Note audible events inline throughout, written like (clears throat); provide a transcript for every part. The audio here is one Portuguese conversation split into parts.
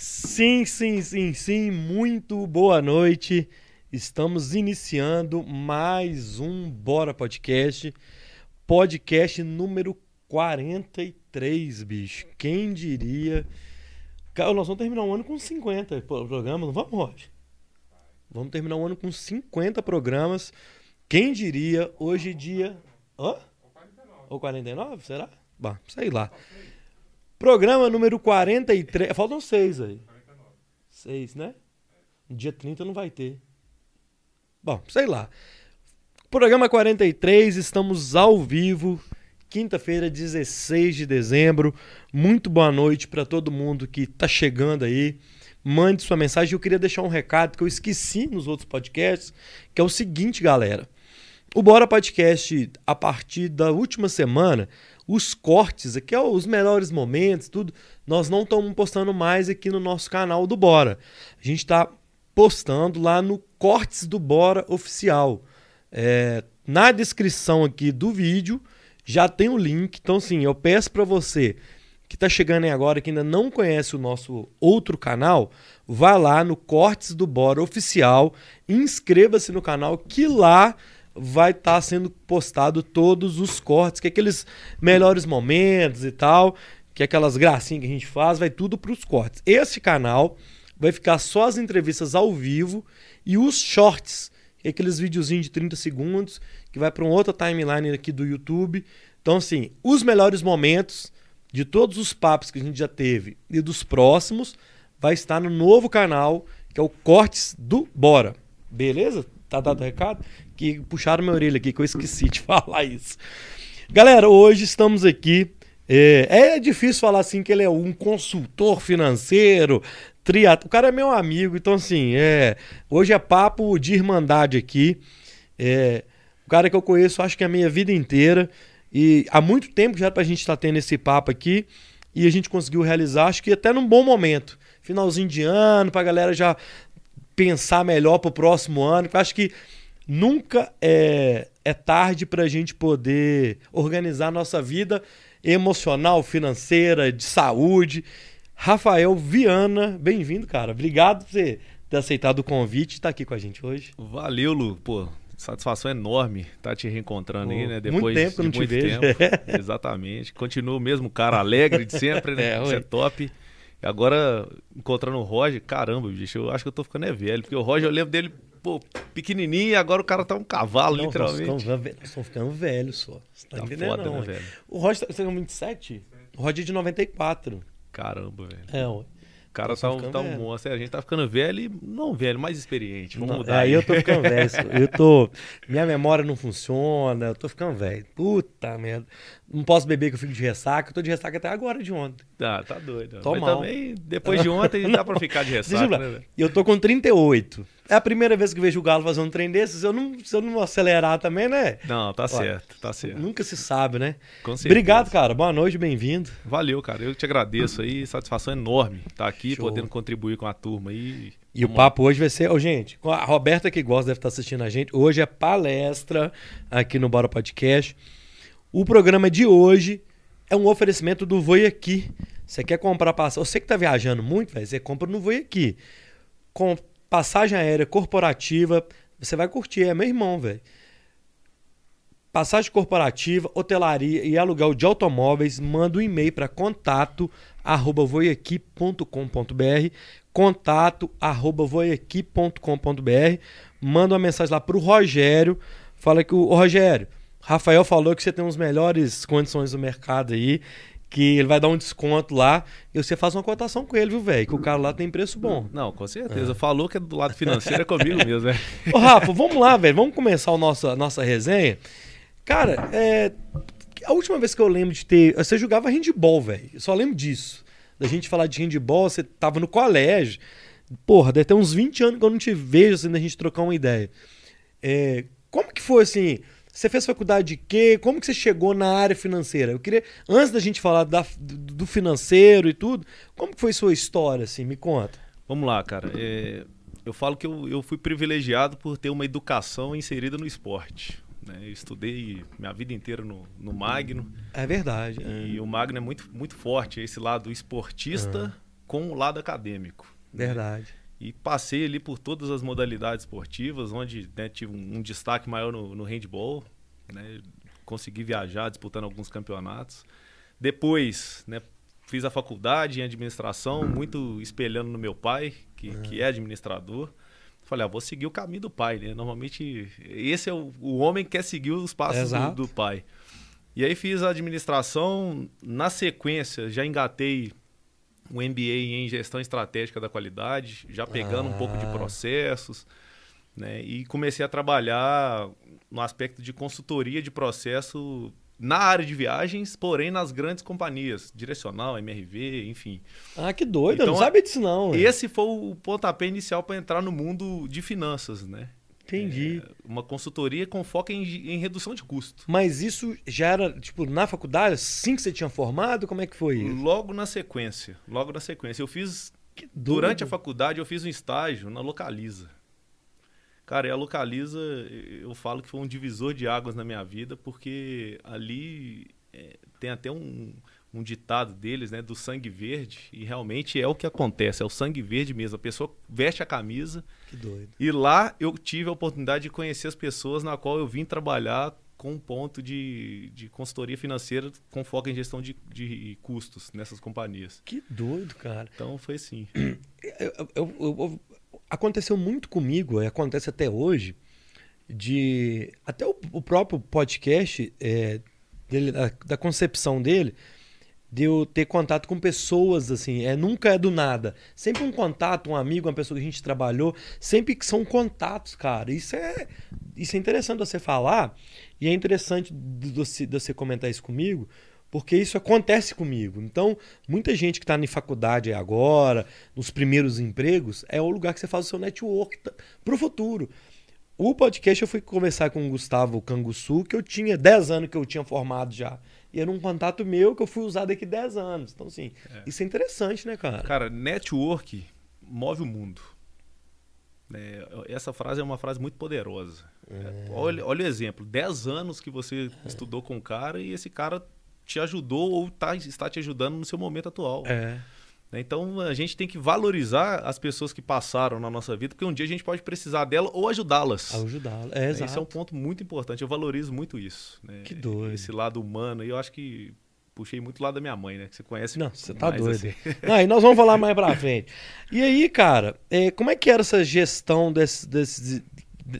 Sim, sim, sim, sim. Muito boa noite. Estamos iniciando mais um Bora Podcast. Podcast número 43, bicho. Quem diria? Cara, nós vamos terminar o ano com 50 programas, não vamos, Roger? Vamos terminar o ano com 50 programas. Quem diria? Hoje dia. Hã? Ou 49, será? Bom, sei lá. Programa número 43. Faltam seis aí. 49. Seis, né? No dia 30 não vai ter. Bom, sei lá. Programa 43, estamos ao vivo. Quinta-feira, 16 de dezembro. Muito boa noite para todo mundo que está chegando aí. Mande sua mensagem. Eu queria deixar um recado que eu esqueci nos outros podcasts, que é o seguinte, galera. O Bora Podcast, a partir da última semana, os cortes aqui, ó, os melhores momentos, tudo, nós não estamos postando mais aqui no nosso canal do Bora. A gente está postando lá no Cortes do Bora Oficial. É, na descrição aqui do vídeo já tem o link. Então, sim, eu peço para você que está chegando aí agora, que ainda não conhece o nosso outro canal, vá lá no Cortes do Bora Oficial, inscreva-se no canal, que lá vai estar tá sendo postado todos os cortes, que é aqueles melhores momentos e tal, que é aquelas gracinhas que a gente faz, vai tudo para os cortes. Esse canal vai ficar só as entrevistas ao vivo e os shorts, que é aqueles videozinhos de 30 segundos, que vai para uma outra timeline aqui do YouTube. Então, assim, os melhores momentos de todos os papos que a gente já teve e dos próximos vai estar no novo canal, que é o Cortes do Bora. Beleza? Tá dado o recado? Que puxaram minha orelha aqui, que eu esqueci de (laughs) falar isso. Galera, hoje estamos aqui. É, é difícil falar assim que ele é um consultor financeiro, triat... O cara é meu amigo, então assim, é, hoje é papo de irmandade aqui. É, o cara que eu conheço, acho que a minha vida inteira. E há muito tempo já pra gente estar tá tendo esse papo aqui. E a gente conseguiu realizar, acho que até num bom momento. Finalzinho de ano, pra galera já pensar melhor pro próximo ano. Eu acho que nunca é, é tarde para a gente poder organizar a nossa vida emocional, financeira, de saúde. Rafael Viana, bem-vindo, cara. Obrigado por você ter aceitado o convite e estar tá aqui com a gente hoje. Valeu, Lu. Pô, satisfação enorme estar tá te reencontrando aí, né? Depois muito tempo que não te vejo. Tempo. (laughs) Exatamente. Continua o mesmo cara alegre de sempre, né? (laughs) É, Isso é top. E agora, encontrando o Roger, caramba, bicho, eu acho que eu tô ficando é velho. Porque o Roger, eu lembro dele pô, pequenininho agora o cara tá um cavalo, não, literalmente. Nós estamos ficando velhos só. Você tá, tá foda, não, né, velho? O Roger, tá, você é 27? O Roger é de 94. Caramba, velho. É, ué. O cara tá, um, tá um monstro. A gente tá ficando velho e não velho, mais experiente. Vamos não, mudar. Aí eu tô ficando velho. (laughs) Eu tô. Minha memória não funciona, eu tô ficando velho. Puta merda. Não posso beber que eu fico de ressaca. Eu tô de ressaca até agora de ontem. Tá, tá doido. Tô Mas mal. também, depois de ontem, (laughs) dá pra ficar de ressaca. Né, eu tô com 38. É a primeira vez que vejo o Galo fazer um trem desses. Eu não, se eu não acelerar também, né? Não, tá certo, tá certo. Nunca se sabe, né? Com certeza. Obrigado, cara. Boa noite, bem-vindo. Valeu, cara. Eu te agradeço aí. Satisfação enorme estar aqui, Show. podendo contribuir com a turma aí. E Vamos o papo hoje vai ser, oh, gente, a Roberta que gosta deve estar assistindo a gente. Hoje é palestra aqui no Bora Podcast. O programa de hoje é um oferecimento do Voi Aqui. Você quer comprar passagem? Você que está viajando muito, véio, você compra no Voi Aqui. Com passagem aérea corporativa, você vai curtir, é meu irmão, velho. Passagem corporativa, hotelaria e aluguel de automóveis, manda um e-mail para contato arroba voiaqui.com.br contato arroba voiaqui.com.br manda uma mensagem lá para o Rogério, fala que o Rogério, Rafael falou que você tem as melhores condições do mercado aí, que ele vai dar um desconto lá e você faz uma cotação com ele, viu, velho? Que o cara lá tem preço bom. Não, com certeza. É. Falou que é do lado financeiro é comigo mesmo, né? (laughs) Ô, Rafa, vamos lá, velho. Vamos começar a nossa, nossa resenha. Cara, é... a última vez que eu lembro de ter. Você jogava handball, velho. Eu só lembro disso. Da gente falar de handball, você tava no colégio. Porra, deve ter uns 20 anos que eu não te vejo assim, da gente trocar uma ideia. É... Como que foi assim? Você fez faculdade de quê? Como que você chegou na área financeira? Eu queria, antes da gente falar da, do financeiro e tudo, como que foi sua história, assim? Me conta. Vamos lá, cara. É, eu falo que eu, eu fui privilegiado por ter uma educação inserida no esporte. Né? Eu estudei minha vida inteira no, no Magno. É verdade. E é. o Magno é muito, muito forte, esse lado esportista. com o lado acadêmico. Né? Verdade. Né? E passei ali por todas as modalidades esportivas, onde né, tive um, um, destaque maior no, no handball, né? consegui viajar disputando alguns campeonatos. Depois, né, fiz a faculdade em administração, muito espelhando no meu pai, que, uhum. que é administrador. Falei, ah, vou seguir o caminho do pai, né? Normalmente, esse é o, o homem que quer seguir os passos do, do, pai. E aí fiz a administração, na sequência já engatei um MBA em gestão estratégica da qualidade, já pegando ah. um pouco de ah. processos, né? E comecei a trabalhar no aspecto de consultoria de processo na área de viagens, porém nas grandes companhias, Direcional, MRV, enfim. Ah, que doido, então, eu não sabia disso não. Esse foi o pontapé inicial para entrar no mundo de finanças, né? Entendi. É uma consultoria com foco em, em, redução de custo. Mas isso já era, tipo, na faculdade, assim que você tinha formado? Como é que foi isso? Logo na sequência. Logo na sequência. Eu fiz. Durante a faculdade, eu fiz um estágio na Localiza. Cara, e a Localiza, eu falo que foi um divisor de águas na minha vida, porque ali tem até um, um ditado deles, né, do sangue verde, e realmente é o que acontece, é o sangue verde mesmo. A pessoa veste a camisa. Que doido. E lá eu tive a oportunidade de conhecer as pessoas na qual eu vim trabalhar com um ponto de, de consultoria financeira com foco em gestão de, de custos nessas companhias. Que doido, cara. Então foi assim. (clears throat) Eu, eu, eu, aconteceu muito comigo, acontece até hoje, de até o, o próprio podcast é, dele, da, da, concepção dele, de eu ter contato com pessoas assim, é nunca é do nada, sempre um contato, um amigo, uma pessoa que a gente trabalhou, sempre que são contatos, cara. Isso é isso é interessante você falar e é interessante você, você comentar isso comigo, porque isso acontece comigo. Então, muita gente que está em faculdade agora, nos primeiros empregos, é o lugar que você faz o seu network para o futuro. O podcast eu fui conversar com o Gustavo Canguçu, que eu tinha 10 anos que eu tinha formado já. E era um contato meu que eu fui usar daqui 10 anos. Então, assim, é. isso é interessante, né, cara? Cara, network move o mundo. É, essa frase é uma frase muito poderosa. É. Olha, olha o exemplo: 10 anos que você estudou com o cara e esse cara te ajudou ou tá, está te ajudando no seu momento atual. É. Né? Então a gente tem que valorizar as pessoas que passaram na nossa vida, porque um dia a gente pode precisar dela ou ajudá-las. Ajudá-las, é, exato. Esse é um ponto muito importante. Eu valorizo muito isso. Né? Que doido. Esse lado humano. E eu acho que puxei muito lado da minha mãe, né? Que você conhece. Não, você tá doido. Assim. Não, e nós vamos falar mais pra (laughs) frente. E aí, cara, é, como é que era essa gestão desse, desse,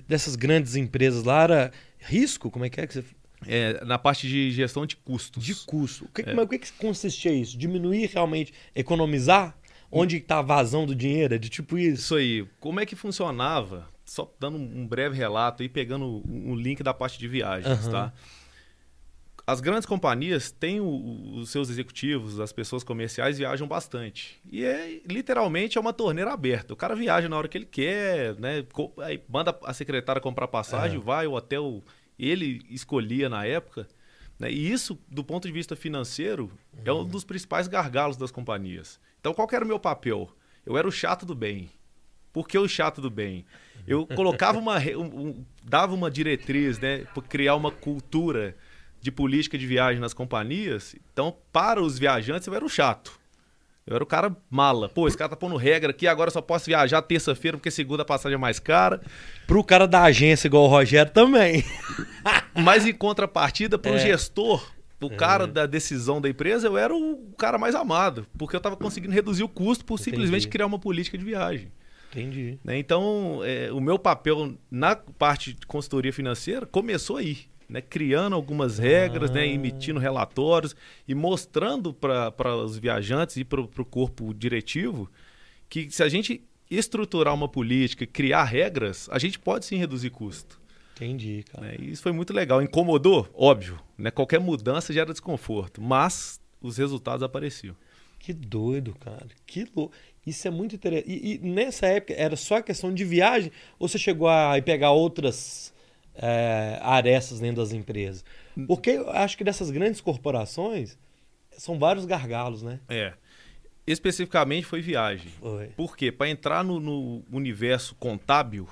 dessas grandes empresas lá? Era risco? Como é que é que você é, na parte de gestão de custos. De custo. O que, é. Mas o que, que consistia isso? Diminuir realmente, economizar? Onde está a vazão do dinheiro? É de tipo isso? Isso aí. Como é que funcionava? Só dando um breve relato e pegando um link da parte de viagens, uhum. tá? As grandes companhias têm o, os seus executivos, as pessoas comerciais viajam bastante. E é literalmente é uma torneira aberta. O cara viaja na hora que ele quer, né? Aí manda a secretária comprar passagem, é. vai, o hotel ele escolhia na época. Né? E isso, do ponto de vista financeiro, uhum. é um dos principais gargalos das companhias. Então, qual era o meu papel? Eu era o chato do bem. Por que o chato do bem? Eu colocava uma. Um, um, dava uma diretriz, né? Para criar uma cultura de política de viagem nas companhias. Então, para os viajantes, eu era o chato. Eu era o cara mala. Pô, esse cara tá pondo regra aqui, agora só posso viajar terça-feira porque segunda a passagem é mais cara. Pro cara da agência igual o Rogério também. (laughs) Mas em contrapartida, pro é. gestor, o é. cara da decisão da empresa, eu era o cara mais amado. Porque eu tava conseguindo reduzir o custo por Entendi. simplesmente criar uma política de viagem. Entendi. Né? Então, é, o meu papel na parte de consultoria financeira começou aí né, criando algumas regras, né, ah. né, emitindo relatórios e mostrando para os viajantes e para o corpo diretivo que se a gente estruturar uma política, criar regras, a gente pode sim reduzir custo. Entendi, cara. Né, e isso foi muito legal. Incomodou? Óbvio. Né? Qualquer mudança gera desconforto, mas os resultados apareciam. Que doido, cara. Que louco. Isso é muito interessante. E, e, nessa época era só questão de viagem ou você chegou a pegar outras é, arestas dentro das empresas. Porque eu acho que dessas grandes corporações são vários gargalos, né? É. Especificamente foi viagem. Foi. Por quê? Para entrar no, no, universo contábil,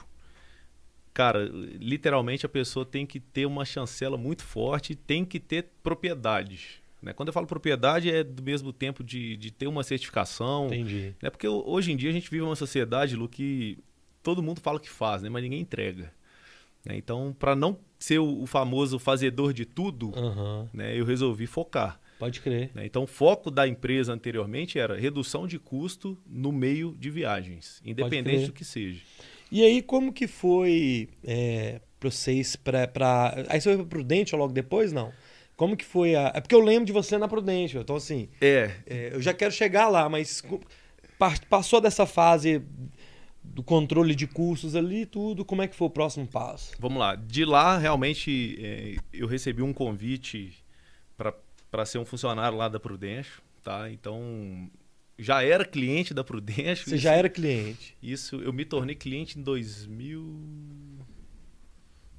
cara, literalmente a pessoa tem que ter uma chancela muito forte, tem que ter propriedade. Né? Quando eu falo propriedade, é do mesmo tempo de, de ter uma certificação. Entendi. Né? Porque hoje em dia a gente vive uma sociedade, Lu, que todo mundo fala que faz, né? mas ninguém entrega. Né? Então, para não ser o, famoso fazedor de tudo, uhum. né, eu resolvi focar. Pode crer. Né? Então, o foco da empresa anteriormente era redução de custo no meio de viagens, independente do que seja. E aí, como que foi é, para vocês? Aí você foi para Prudente logo depois, não? Como que foi a... É porque eu lembro de você na Prudente, então assim... É. é eu já quero chegar lá, mas passou dessa fase do controle de custos ali tudo, como é que foi o próximo passo? Vamos lá. De lá, realmente, é, eu recebi um convite para ser um funcionário lá da Prudêncio, tá? Então, já era cliente da Prudêncio. Você isso, já era cliente? Isso, eu me tornei cliente em 2000...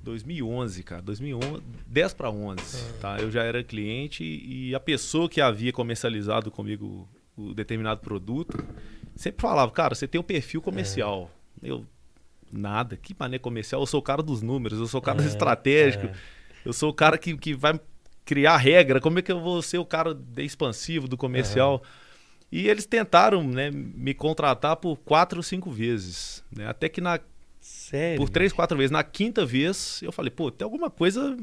2011, cara. 2011, 10 para 11, ah. tá? Eu já era cliente e a pessoa que havia comercializado comigo o determinado produto sempre falava, cara, você tem um perfil comercial. É. Eu, nada, que maneira comercial? Eu sou o cara dos números, eu sou o cara é, estratégico, é. eu sou o cara que, que vai criar regra. Como é que eu vou ser o cara expansivo do comercial? E eles tentaram né, me contratar por quatro ou cinco vezes. Né? Até que na. Sério? Por três, quatro vezes. Na quinta vez, eu falei, pô, tem alguma coisa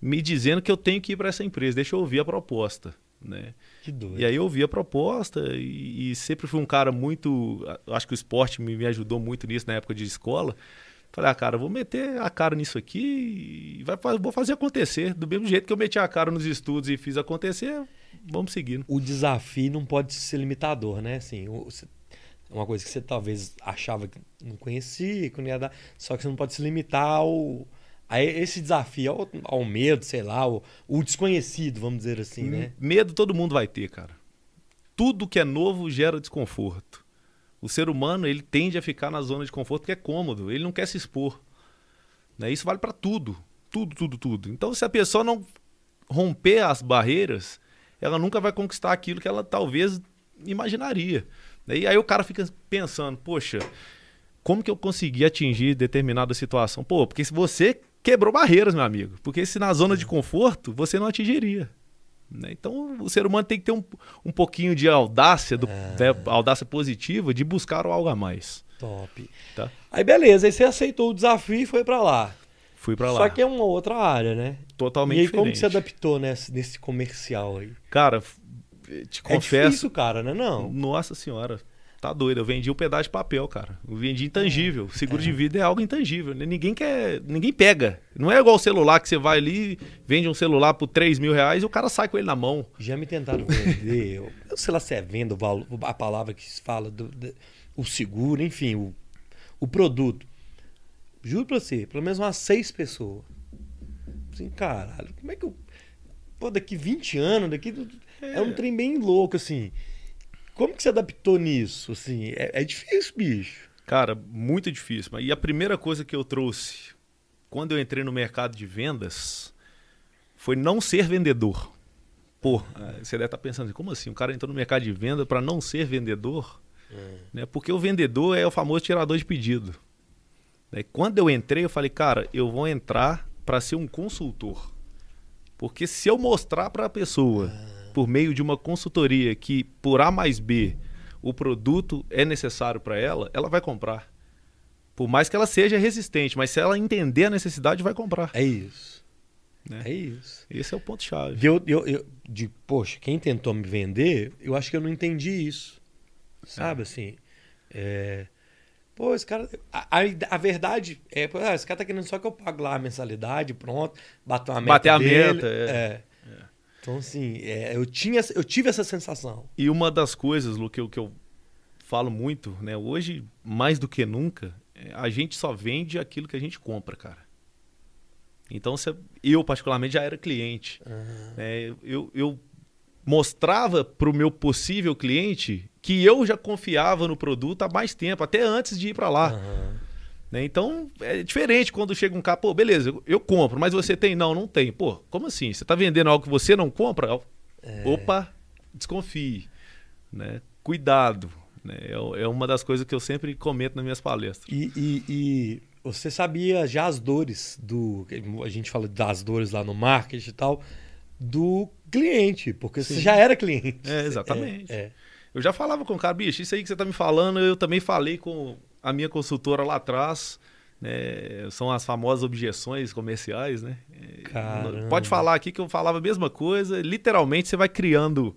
me dizendo que eu tenho que ir para essa empresa, deixa eu ouvir a proposta. Né? Que doido. E aí eu vi a proposta e, e, sempre fui um cara muito. Acho que o esporte me, me ajudou muito nisso na época de escola. Falei, ah, cara, vou meter a cara nisso aqui e vai, vou fazer acontecer. Do mesmo jeito que eu meti a cara nos estudos e fiz acontecer, vamos seguindo. O desafio não pode ser limitador, né? Assim, uma coisa que você talvez achava que não conhecia, que não ia dar, só que você não pode se limitar ao a esse desafio, ao, ao medo, sei lá, o, desconhecido, vamos dizer assim, né? Medo todo mundo vai ter, cara. Tudo que é novo gera desconforto. O ser humano ele tende a ficar na zona de conforto porque é cômodo, ele não quer se expor. Né? Isso vale para tudo, tudo, tudo, tudo. Então, se a pessoa não romper as barreiras, ela nunca vai conquistar aquilo que ela talvez imaginaria. E aí o cara fica pensando, poxa, como que eu consegui atingir determinada situação? Pô, porque se você quebrou barreiras, meu amigo. Porque se na zona de conforto, você não atingiria. Né? Então, o ser humano tem que ter um, um pouquinho de audácia, do, é. né, audácia positiva, de buscar algo a mais. Top. Tá? Aí, beleza. Aí você aceitou o desafio e foi para lá. Fui para lá. Só que é uma outra área, né? Totalmente E aí, diferente. como que você adaptou nesse, nesse comercial aí? Cara, te confesso... É difícil, cara, né? Não. Nossa senhora. Tá doido, eu vendi um pedaço de papel, cara. Eu vendi intangível. É. Seguro é. de vida é algo intangível. Né? Ninguém quer. Ninguém pega. Não é igual o celular que você vai ali, vende um celular por 3 mil reais e o cara sai com ele na mão. Já me tentaram vender. eu sei lá se é venda a palavra que se fala, do, do, o seguro, enfim, o, o produto. Juro pra você, pelo menos umas seis pessoas. Assim, caralho, como é que eu. Pô, daqui 20 anos, daqui. É, é um trem bem louco, assim. Como que você adaptou nisso? Assim, é, é difícil, bicho. Cara, muito difícil. E a primeira coisa que eu trouxe quando eu entrei no mercado de vendas foi não ser vendedor. Pô, você deve estar pensando assim, como assim? Um cara entrou no mercado de venda para não ser vendedor? É. Né? Porque o vendedor é o famoso tirador de pedido. Né? Quando eu entrei, eu falei, cara, eu vou entrar para ser um consultor. Porque se eu mostrar para a pessoa ah por meio de uma consultoria que, por A mais B, o produto é necessário para ela, ela vai comprar. Por mais que ela seja resistente, mas se ela entender a necessidade, vai comprar. É isso. Né? É isso. Esse é o ponto-chave. Eu, eu, eu, de, poxa, quem tentou me vender, eu acho que eu não entendi isso. Sabe é. assim? É... Pô, esse cara. A, a, a verdade é, pô, ah, esse cara tá querendo só que eu pague lá a mensalidade, pronto, bater uma meta. Bater a dele, meta, é. é. Então, assim, é, eu, tinha, eu tive essa sensação. E uma das coisas, Lu, que eu, que eu falo muito, né? Hoje, mais do que nunca, é, a gente só vende aquilo que a gente compra, cara. Então, eu, particularmente, já era cliente. Uhum. Eu, eu mostrava para o meu possível cliente que eu já confiava no produto há mais tempo, até antes de ir para lá. Uhum. Né? Então, é diferente quando chega um cara, pô, beleza, eu, eu, compro, mas você tem? Não, não tem. Pô, como assim? Você está vendendo algo que você não compra? É... Opa, desconfie. Né? Cuidado. Né? É, é, uma das coisas que eu sempre comento nas minhas palestras. E, e, e, você sabia já as dores do. A gente fala das dores lá no marketing e tal. do cliente, porque Sim. você já era cliente. É, exatamente. É, é. Eu já falava com o cara, bicho, isso aí que você tá me falando, eu também falei com a minha consultora lá atrás. Né? São as famosas objeções comerciais, né? Caramba. Pode falar aqui que eu falava a mesma coisa. Literalmente, você vai criando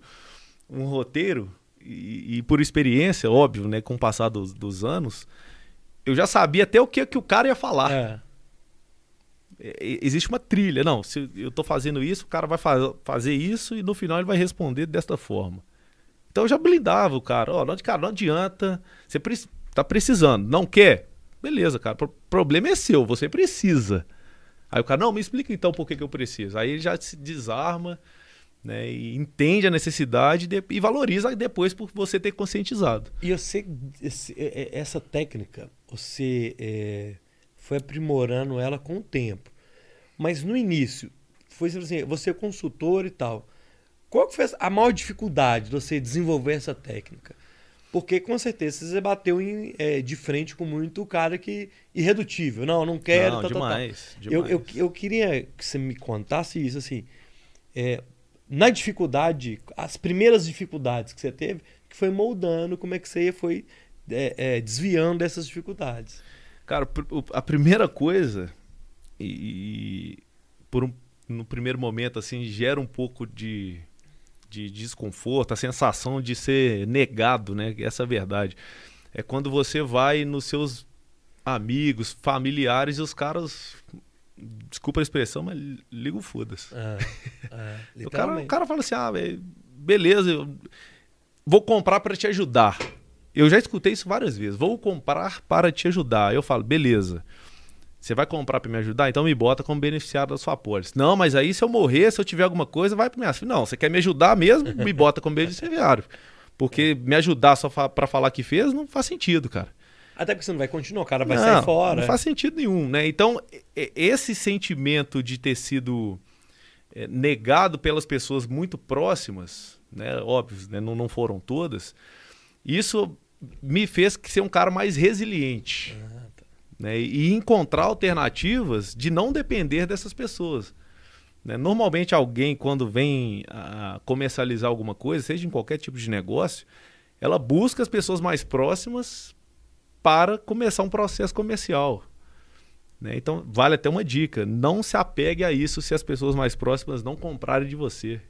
um roteiro e, e por experiência, óbvio, né? Com o passar dos, dos, anos, eu já sabia até o que, que o cara ia falar. É. É, existe uma trilha. Não, se eu estou fazendo isso, o cara vai faz, fazer isso e no final ele vai responder desta forma. Então eu já blindava o cara. Ó, oh, não, cara, não adianta. Você está precisando. Não quer? Beleza, cara. O problema é seu. Você precisa. Aí o cara, não, me explica então por que, que eu preciso. Aí ele já se desarma né, e entende a necessidade de, e valoriza depois por você ter conscientizado. E você, essa técnica, você é, foi aprimorando ela com o tempo. Mas no início, foi assim, você é consultor e tal. Qual foi a maior dificuldade de você desenvolver essa técnica? Porque com certeza você bateu em, é, de frente com muito cara que irredutível. Não, não quero. Não, tá, demais, tá, tá. demais. Eu, eu, eu, queria que você me contasse isso assim. É, na dificuldade, as primeiras dificuldades que você teve, que foi moldando como é que você foi é, é, desviando dessas dificuldades. Cara, a primeira coisa, e, por um, no primeiro momento assim, gera um pouco de, de desconforto, a sensação de ser negado, né? Essa é a verdade. É quando você vai nos seus amigos, familiares e os caras desculpa a expressão, mas liga o foda-se. É, é, (laughs) o, cara, o cara fala assim: ah, beleza, eu vou comprar para te ajudar. Eu já escutei isso várias vezes. Vou comprar para te ajudar. Eu falo, beleza. Você vai comprar para me ajudar? Então me bota como beneficiário da sua pólice. Não, mas aí se eu morrer, se eu tiver alguma coisa, vai para minha. Não, você quer me ajudar mesmo? Me bota como beneficiário. Porque me ajudar só para falar que fez não faz sentido, cara. Até porque você não vai continuar, o cara vai não, sair fora. Não faz sentido nenhum, né? Então, esse sentimento de ter sido é, negado pelas pessoas muito próximas, né? Óbvio, né? Não, não foram todas. Isso me fez ser um cara mais resiliente. Tá. Né? E encontrar alternativas de não depender dessas pessoas. Né? Normalmente alguém, quando vem a comercializar alguma coisa, seja em qualquer tipo de negócio, ela busca as pessoas mais próximas para começar um processo comercial. Né? Então, vale até uma dica: não se apegue a isso se as pessoas mais próximas não comprarem de você.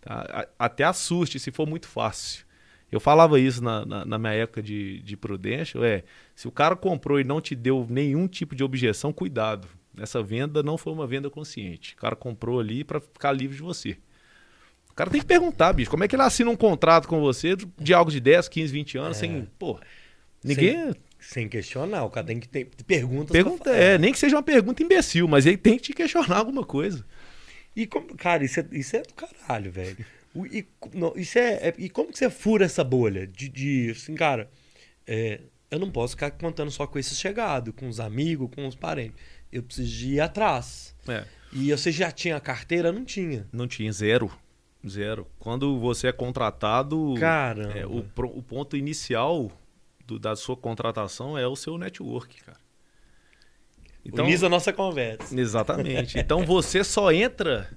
Tá? Até assuste se for muito fácil. Eu falava isso na, na, na minha época de, de Prudential, é, se o cara comprou e não te deu nenhum tipo de objeção, cuidado. Essa venda não foi uma venda consciente. O cara comprou ali para ficar livre de você. O cara tem que perguntar, bicho, como é que ele assina um contrato com você de algo de 10, 15, 20 anos é. sem, pô, Ninguém. Sem, sem, questionar, o cara tem que ter perguntas. Pergunta, é, nem que seja uma pergunta imbecil, mas ele tem que te questionar alguma coisa. E como, cara, isso é, isso é do caralho, velho. E, não, isso é, é, E como que você fura essa bolha? De, de assim, cara, é, eu não posso ficar contando só com esses chegados, com os amigos, com os parentes. Eu preciso de ir atrás. É. E você já tinha carteira? Não tinha. Não tinha, zero. Zero. Quando você é contratado, Caramba. É, o, o ponto inicial do, da sua contratação é o seu network, cara. Então, Uniza a nossa conversa. Exatamente. Então você só entra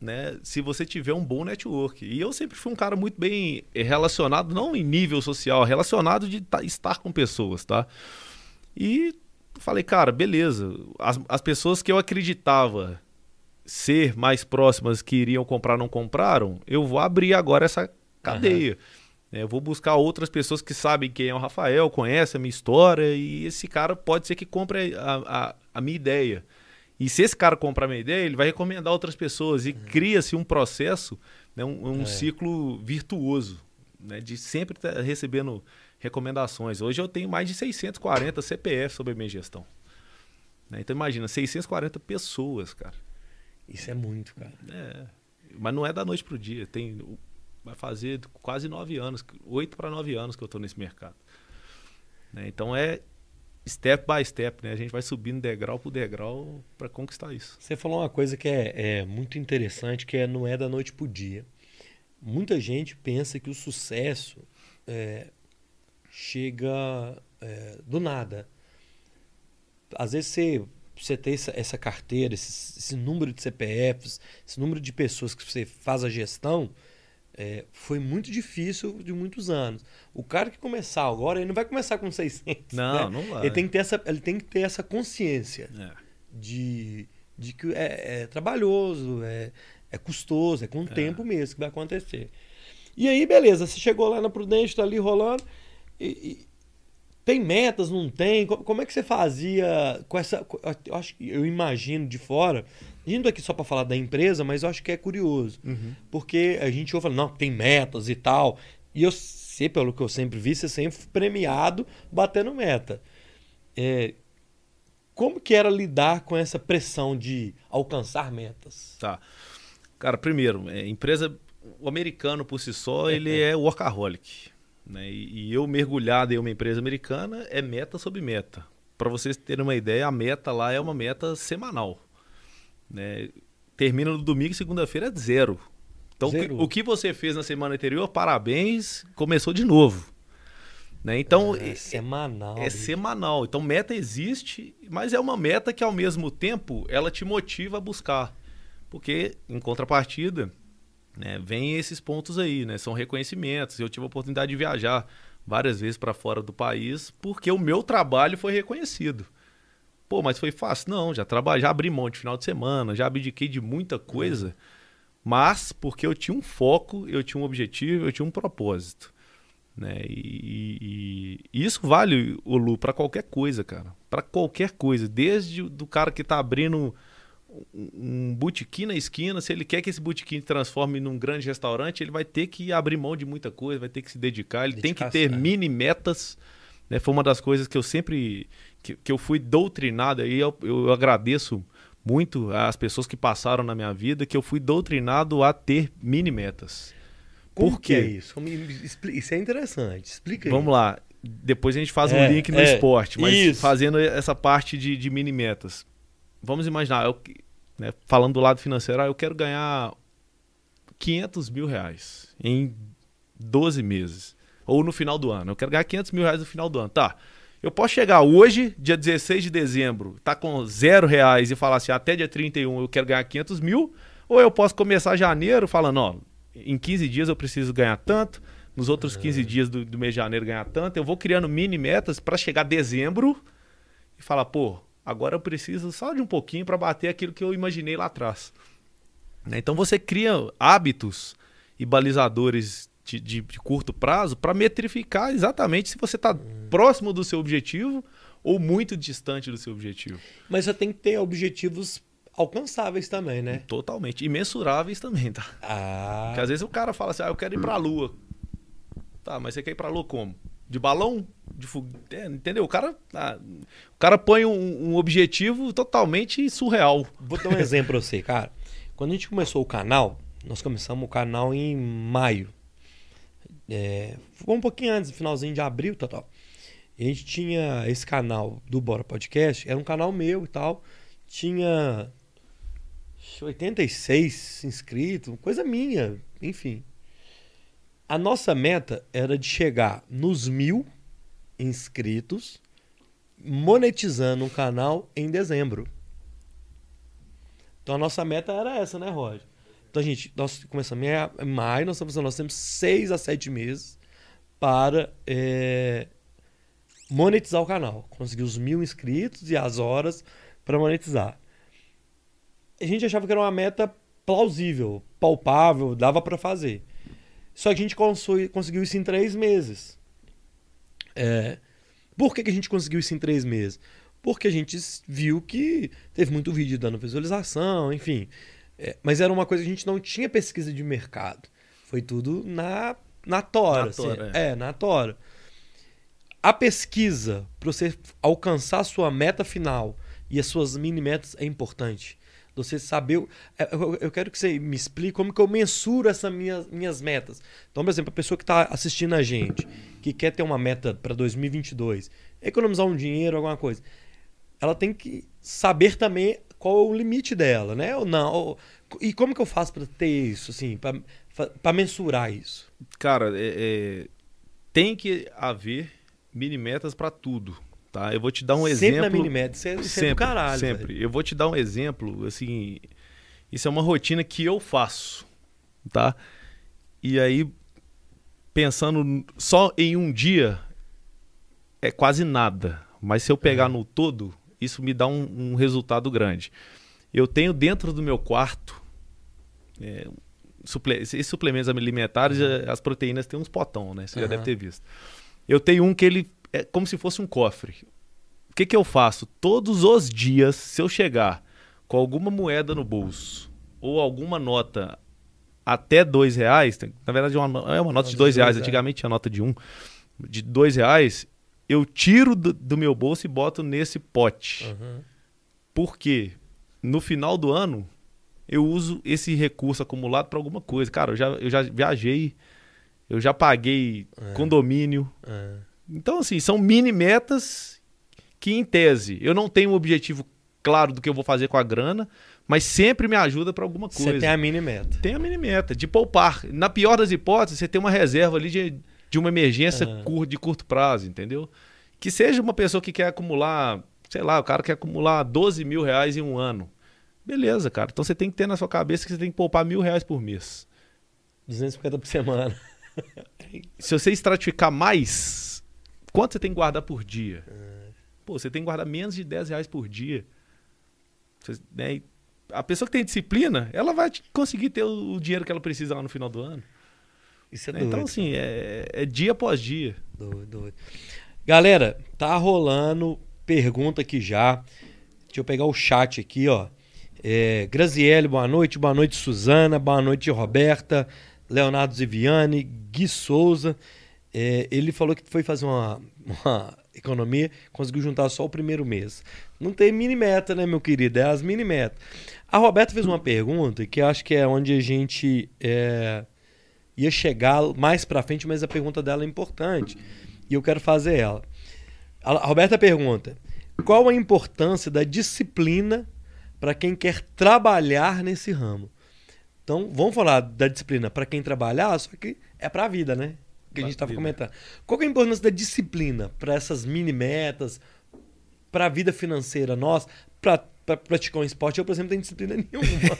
né, se você tiver um bom network. E eu sempre fui um cara muito bem relacionado, não em nível social, relacionado de estar com pessoas, tá? E falei, cara, beleza. As, as pessoas que eu acreditava ser mais próximas que iriam comprar não compraram, eu vou abrir agora essa cadeia. Uhum. Eu vou buscar outras pessoas que sabem quem é o Rafael, conhecem a minha história, e esse cara pode ser que compre a, a, a minha ideia. E se esse cara comprar a minha ideia, ele vai recomendar outras pessoas. E uhum. cria-se um processo, né, um, um é. ciclo virtuoso, né, de sempre estar recebendo recomendações. Hoje eu tenho mais de 640 CPF sobre a minha gestão. Né? Então imagina, 640 pessoas, cara. Isso é muito, cara. É, mas não é da noite pro dia. Tem vai fazer quase nove anos, oito para nove anos que eu estou nesse mercado. Né? Então é step by step, né? A gente vai subindo degrau por degrau para conquistar isso. Você falou uma coisa que é, é muito interessante, que é não é da noite para o dia. Muita gente pensa que o sucesso é, chega é, do nada. Às vezes você você ter essa, essa carteira, esse, esse, número de CPFs, esse número de pessoas que você faz a gestão, é, foi muito difícil de muitos anos. O cara que começar agora, ele não vai começar com 600. Não, né? não vai. Ele tem que ter essa, ele tem que ter essa consciência é. de, de que é, é trabalhoso, é, é custoso, é com o é. tempo mesmo que vai acontecer. E aí, beleza, você chegou lá na Prudente, está ali rolando. E, e, tem metas, não tem? Como é que você fazia com essa. Eu, acho, eu imagino de fora, indo aqui só para falar da empresa, mas eu acho que é curioso. Uhum. Porque a gente ouve não, tem metas e tal. E eu sei, pelo que eu sempre vi, você sempre premiado batendo meta. É, como que era lidar com essa pressão de alcançar metas? Tá. Cara, primeiro, é, empresa o americano por si só, ele é workaholic. Né? E, e eu mergulhado em uma empresa americana é meta sobre meta. Para vocês terem uma ideia, a meta lá é uma meta semanal. Né? Termina no domingo e segunda-feira é zero. Então, zero. O, que, você fez na semana anterior, parabéns, começou de novo. Né? Então, é, é semanal. É, é semanal. Então, meta existe, mas é uma meta que, ao mesmo tempo, ela te motiva a buscar. Porque, em contrapartida, né, vem esses pontos aí, né? São reconhecimentos. Eu tive a oportunidade de viajar várias vezes para fora do país porque o meu trabalho foi reconhecido. Pô, mas foi fácil? Não, já trabalhei, já abri mão de final de semana, já abdiquei de muita coisa, uhum. mas porque eu tinha um foco, eu tinha um objetivo, eu tinha um propósito. Né? E, e isso vale, o Lu, para qualquer coisa, cara. Para qualquer coisa. Desde do cara que está abrindo um botequim na esquina, se ele quer que esse botequim transforme num grande restaurante, ele vai ter que abrir mão de muita coisa, vai ter que se dedicar, ele tem que ter mini metas. Né? Foi uma das coisas que eu sempre que, que eu fui doutrinado aí, eu, eu agradeço muito às pessoas que passaram na minha vida, que eu fui doutrinado a ter mini metas. Como Por que é isso? Isso é interessante. Explica aí. Vamos lá. Depois a gente faz é, um link no é, esporte, mas isso. fazendo essa parte de, de mini metas. Vamos imaginar, eu, né, falando do lado financeiro, ah, eu quero ganhar 500 mil reais em 12 meses. Ou no final do ano. Eu quero ganhar 500 mil reais no final do ano. Tá. Eu posso chegar hoje, dia 16 de dezembro, tá com zero reais e falar assim, até dia 31 eu quero ganhar 500 mil. Ou eu posso começar janeiro falando, ó, em 15 dias eu preciso ganhar tanto, nos outros 15 uhum. dias do, do mês de janeiro ganhar tanto. Eu vou criando mini metas para chegar dezembro e falar, pô, Agora eu preciso só de um pouquinho para bater aquilo que eu imaginei lá atrás. Né? Então você cria hábitos e balizadores de, de, de curto prazo para metrificar exatamente se você está hum. próximo do seu objetivo ou muito distante do seu objetivo. Mas você tem que ter objetivos alcançáveis também, né? Totalmente. E mensuráveis também, tá? Ah. Porque às vezes o cara fala assim, ah, eu quero ir para a Lua. Tá, mas você quer ir para a Lua como? De balão? De fug... É, entendeu? O cara, ah, o cara põe um, um, objetivo totalmente surreal. Vou dar um (laughs) exemplo pra você, cara. Quando a gente começou o canal, nós começamos o canal em maio. É, foi um pouquinho antes, finalzinho de abril, tal, tal. A gente tinha esse canal do Bora Podcast, era um canal meu e tal. Tinha 86 inscritos, coisa minha, enfim. A nossa meta era de chegar nos mil inscritos, monetizando o canal em dezembro. Então a nossa meta era essa, né, Roger? Então gente, nós começamos em maio, nós, estamos, nós temos seis a sete meses para é, monetizar o canal. Conseguir os mil inscritos e as horas para monetizar. A gente achava que era uma meta plausível, palpável, dava para fazer. Só que a gente conseguiu isso em três meses. É, por que, que a gente conseguiu isso em três meses? Porque a gente viu que teve muito vídeo dando visualização, enfim. É, mas era uma coisa que a gente não tinha pesquisa de mercado. Foi tudo na, na tora. Na assim. tora é. é, na tora. A pesquisa para você alcançar a sua meta final e as suas mini metas é importante. Você saber. É, eu quero que você me explique como que eu mensuro essas minhas, minhas metas. Então, por exemplo, a pessoa que está assistindo a gente, que quer ter uma meta para 2022, economizar um dinheiro, alguma coisa, ela tem que saber também qual é o limite dela, né? Ou não. e como que eu faço para ter isso, assim, para mensurar isso? Cara, é, é, tem que haver mini metas para tudo Tá? Eu vou te dar um sempre exemplo. Sempre na é, isso sempre, é do caralho. Sempre. Véio. Eu vou te dar um exemplo, assim, isso é uma rotina que eu faço, tá? E aí, pensando só em um dia, é quase nada. Mas se eu pegar uhum. no todo, isso me dá um, um, resultado grande. Eu tenho dentro do meu quarto é, suple esses suplementos alimentares, uhum. as proteínas têm uns potão, né? Você uhum. já deve ter visto. Eu tenho um que ele é como se fosse um cofre. O que, que eu faço? Todos os dias, se eu chegar com alguma moeda no bolso ou alguma nota até dois reais, na verdade é uma, é uma nota de dois reais, antigamente tinha nota de um, de dois reais, eu tiro do, do meu bolso e boto nesse pote. Uhum. Por quê? No final do ano, eu uso esse recurso acumulado para alguma coisa. Cara, eu já, eu já viajei, eu já paguei é. condomínio. É. Então, assim, são mini metas que, em tese, eu não tenho um objetivo claro do que eu vou fazer com a grana, mas sempre me ajuda para alguma coisa. Você tem a mini meta. Tem a mini meta, de poupar. Na pior das hipóteses, você tem uma reserva ali de, de uma emergência de curto prazo, entendeu? Que seja uma pessoa que quer acumular, sei lá, o cara quer acumular 12 mil reais em um ano. Beleza, cara. Então você tem que ter na sua cabeça que você tem que poupar mil reais por mês. 250 por semana. Se você estratificar mais, quanto você tem que guardar por dia? Uhum. Pô, você tem que guardar menos de 10 reais por dia. Você, né, a pessoa que tem disciplina, ela vai conseguir ter o, o dinheiro que ela precisa lá no final do ano. Isso é né? Então, assim, é, é, dia após dia. Doido, doido. Galera, tá rolando pergunta aqui já. Deixa eu pegar o chat aqui, ó. É, Graziele, boa noite. Boa noite, Suzana. Boa noite, Roberta. Leonardo Ziviani. Gui Souza. É, ele falou que foi fazer uma, uma economia, conseguiu juntar só o primeiro mês. Não tem mini meta, né, meu querido? É as mini metas. A Roberta fez uma pergunta que eu acho que é onde a gente é, ia chegar mais para frente, mas a pergunta dela é importante e eu quero fazer ela. A Roberta pergunta: qual a importância da disciplina para quem quer trabalhar nesse ramo? Então, vamos falar da disciplina para quem trabalhar, só que é para a vida, né? Que a gente estava comentando. Qual é a importância da disciplina para essas mini metas, para a vida financeira nossa, para praticar um esporte? Eu, por exemplo, não tenho disciplina (laughs) nenhuma.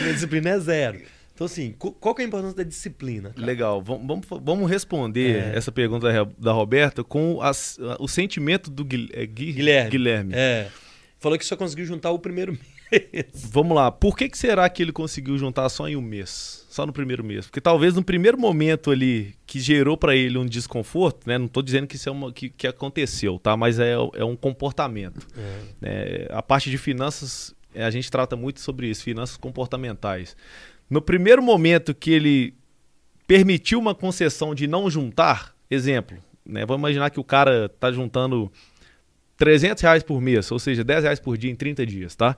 Minha disciplina é zero. Então, assim, qual que é a importância da disciplina? Cara? Legal. Vamos, vamos responder é. essa pergunta da Roberta com as, o sentimento do é, Guilherme. Guilherme. É. Falou que só conseguiu juntar o primeiro (laughs) mês. Vamos lá. Por que, que será que ele conseguiu juntar só em um mês? Só no primeiro mês? Porque talvez no primeiro momento ali que gerou para ele um desconforto, né? Não estou dizendo que isso é uma, que, que aconteceu, tá? Mas é, é um comportamento. É. É, a parte de finanças, a gente trata muito sobre isso, finanças comportamentais no primeiro momento que ele permitiu uma concessão de não juntar, exemplo, né? Vamos imaginar que o cara está juntando 300 reais por mês, ou seja, 10 reais por dia em 30 dias, tá?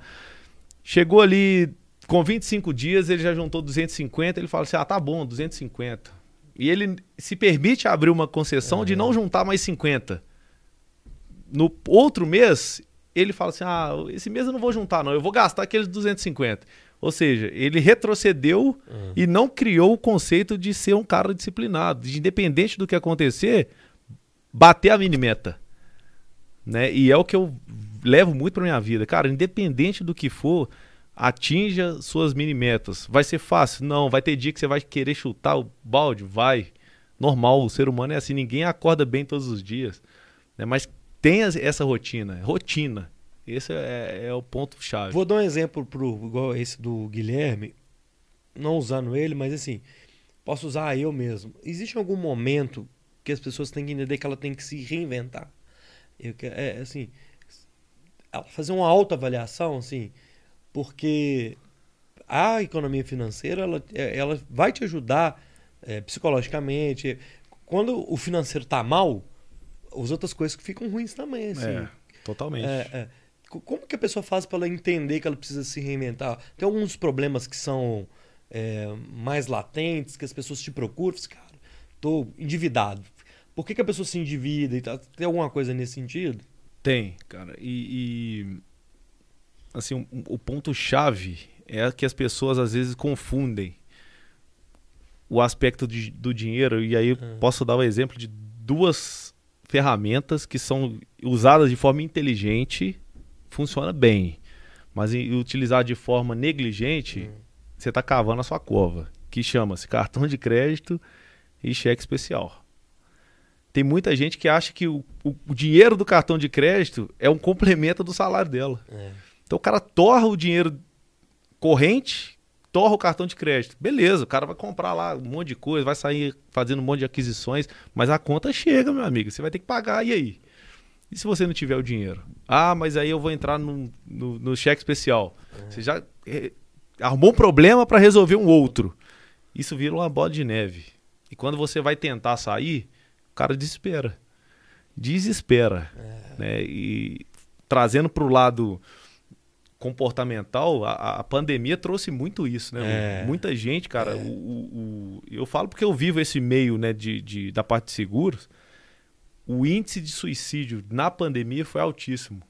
Chegou ali com 25 dias, ele já juntou 250, ele fala assim, ah, tá bom, 250. E ele se permite abrir uma concessão de não juntar mais 50. No outro mês, ele fala assim, ah, esse mês eu não vou juntar não, eu vou gastar aqueles 250. Ou seja, ele retrocedeu uhum. e não criou o conceito de ser um cara disciplinado, de independente do que acontecer, bater a mini meta. Né? E é o que eu levo muito para minha vida. Cara, independente do que for, atinja suas mini metas. Vai ser fácil? Não. Vai ter dia que você vai querer chutar o balde? Vai. Normal, o ser humano é assim, ninguém acorda bem todos os dias. Né? Mas tenha essa rotina, rotina. Esse é, é o ponto-chave. Vou dar um exemplo pro, igual esse do Guilherme, não usando ele, mas assim, posso usar eu mesmo. Existe algum momento que as pessoas têm que entender que ela tem que se reinventar? Eu, é, assim, fazer uma autoavaliação, assim, porque a economia financeira ela, é, ela vai te ajudar é, psicologicamente. Quando o financeiro tá mal, as outras coisas ficam ruins também. Assim. É, totalmente. É, é. Como que a pessoa faz para ela entender que ela precisa se reinventar? Tem alguns problemas que são é, mais latentes, que as pessoas te procuram, cara, tô endividado. Por que, que a pessoa se endivida e tal? Tem alguma coisa nesse sentido? Tem, cara. E, e assim, o, o ponto-chave é que as pessoas às vezes confundem o aspecto de, do dinheiro, e aí eu posso dar o um exemplo de duas ferramentas que são usadas de forma inteligente, funciona bem. Mas em, utilizar de forma negligente, hum. você está cavando a sua cova, que chama-se (laughs) cartão de crédito e cheque especial. Tem muita gente que acha que o, o, o dinheiro do cartão de crédito é um complemento do salário dela. É. Então o cara torra o dinheiro corrente, torra o cartão de crédito. Beleza, o cara vai comprar lá um monte de coisa, vai sair fazendo um monte de aquisições, mas a conta chega, meu amigo. Você vai ter que pagar, e aí? E se você não tiver o dinheiro? Ah, mas aí eu vou entrar no, no, no cheque especial. É. Você já é, arrumou um problema para resolver um outro. Isso vira uma bola de neve. E quando você vai tentar sair, o cara desespera. Desespera. É. Né? E trazendo para o lado comportamental, a, a, pandemia trouxe muito isso, né? É. Muita gente, cara, é. o, o, o, eu falo porque eu vivo esse meio né, de, de, da parte de seguros, o índice de suicídio na pandemia foi altíssimo.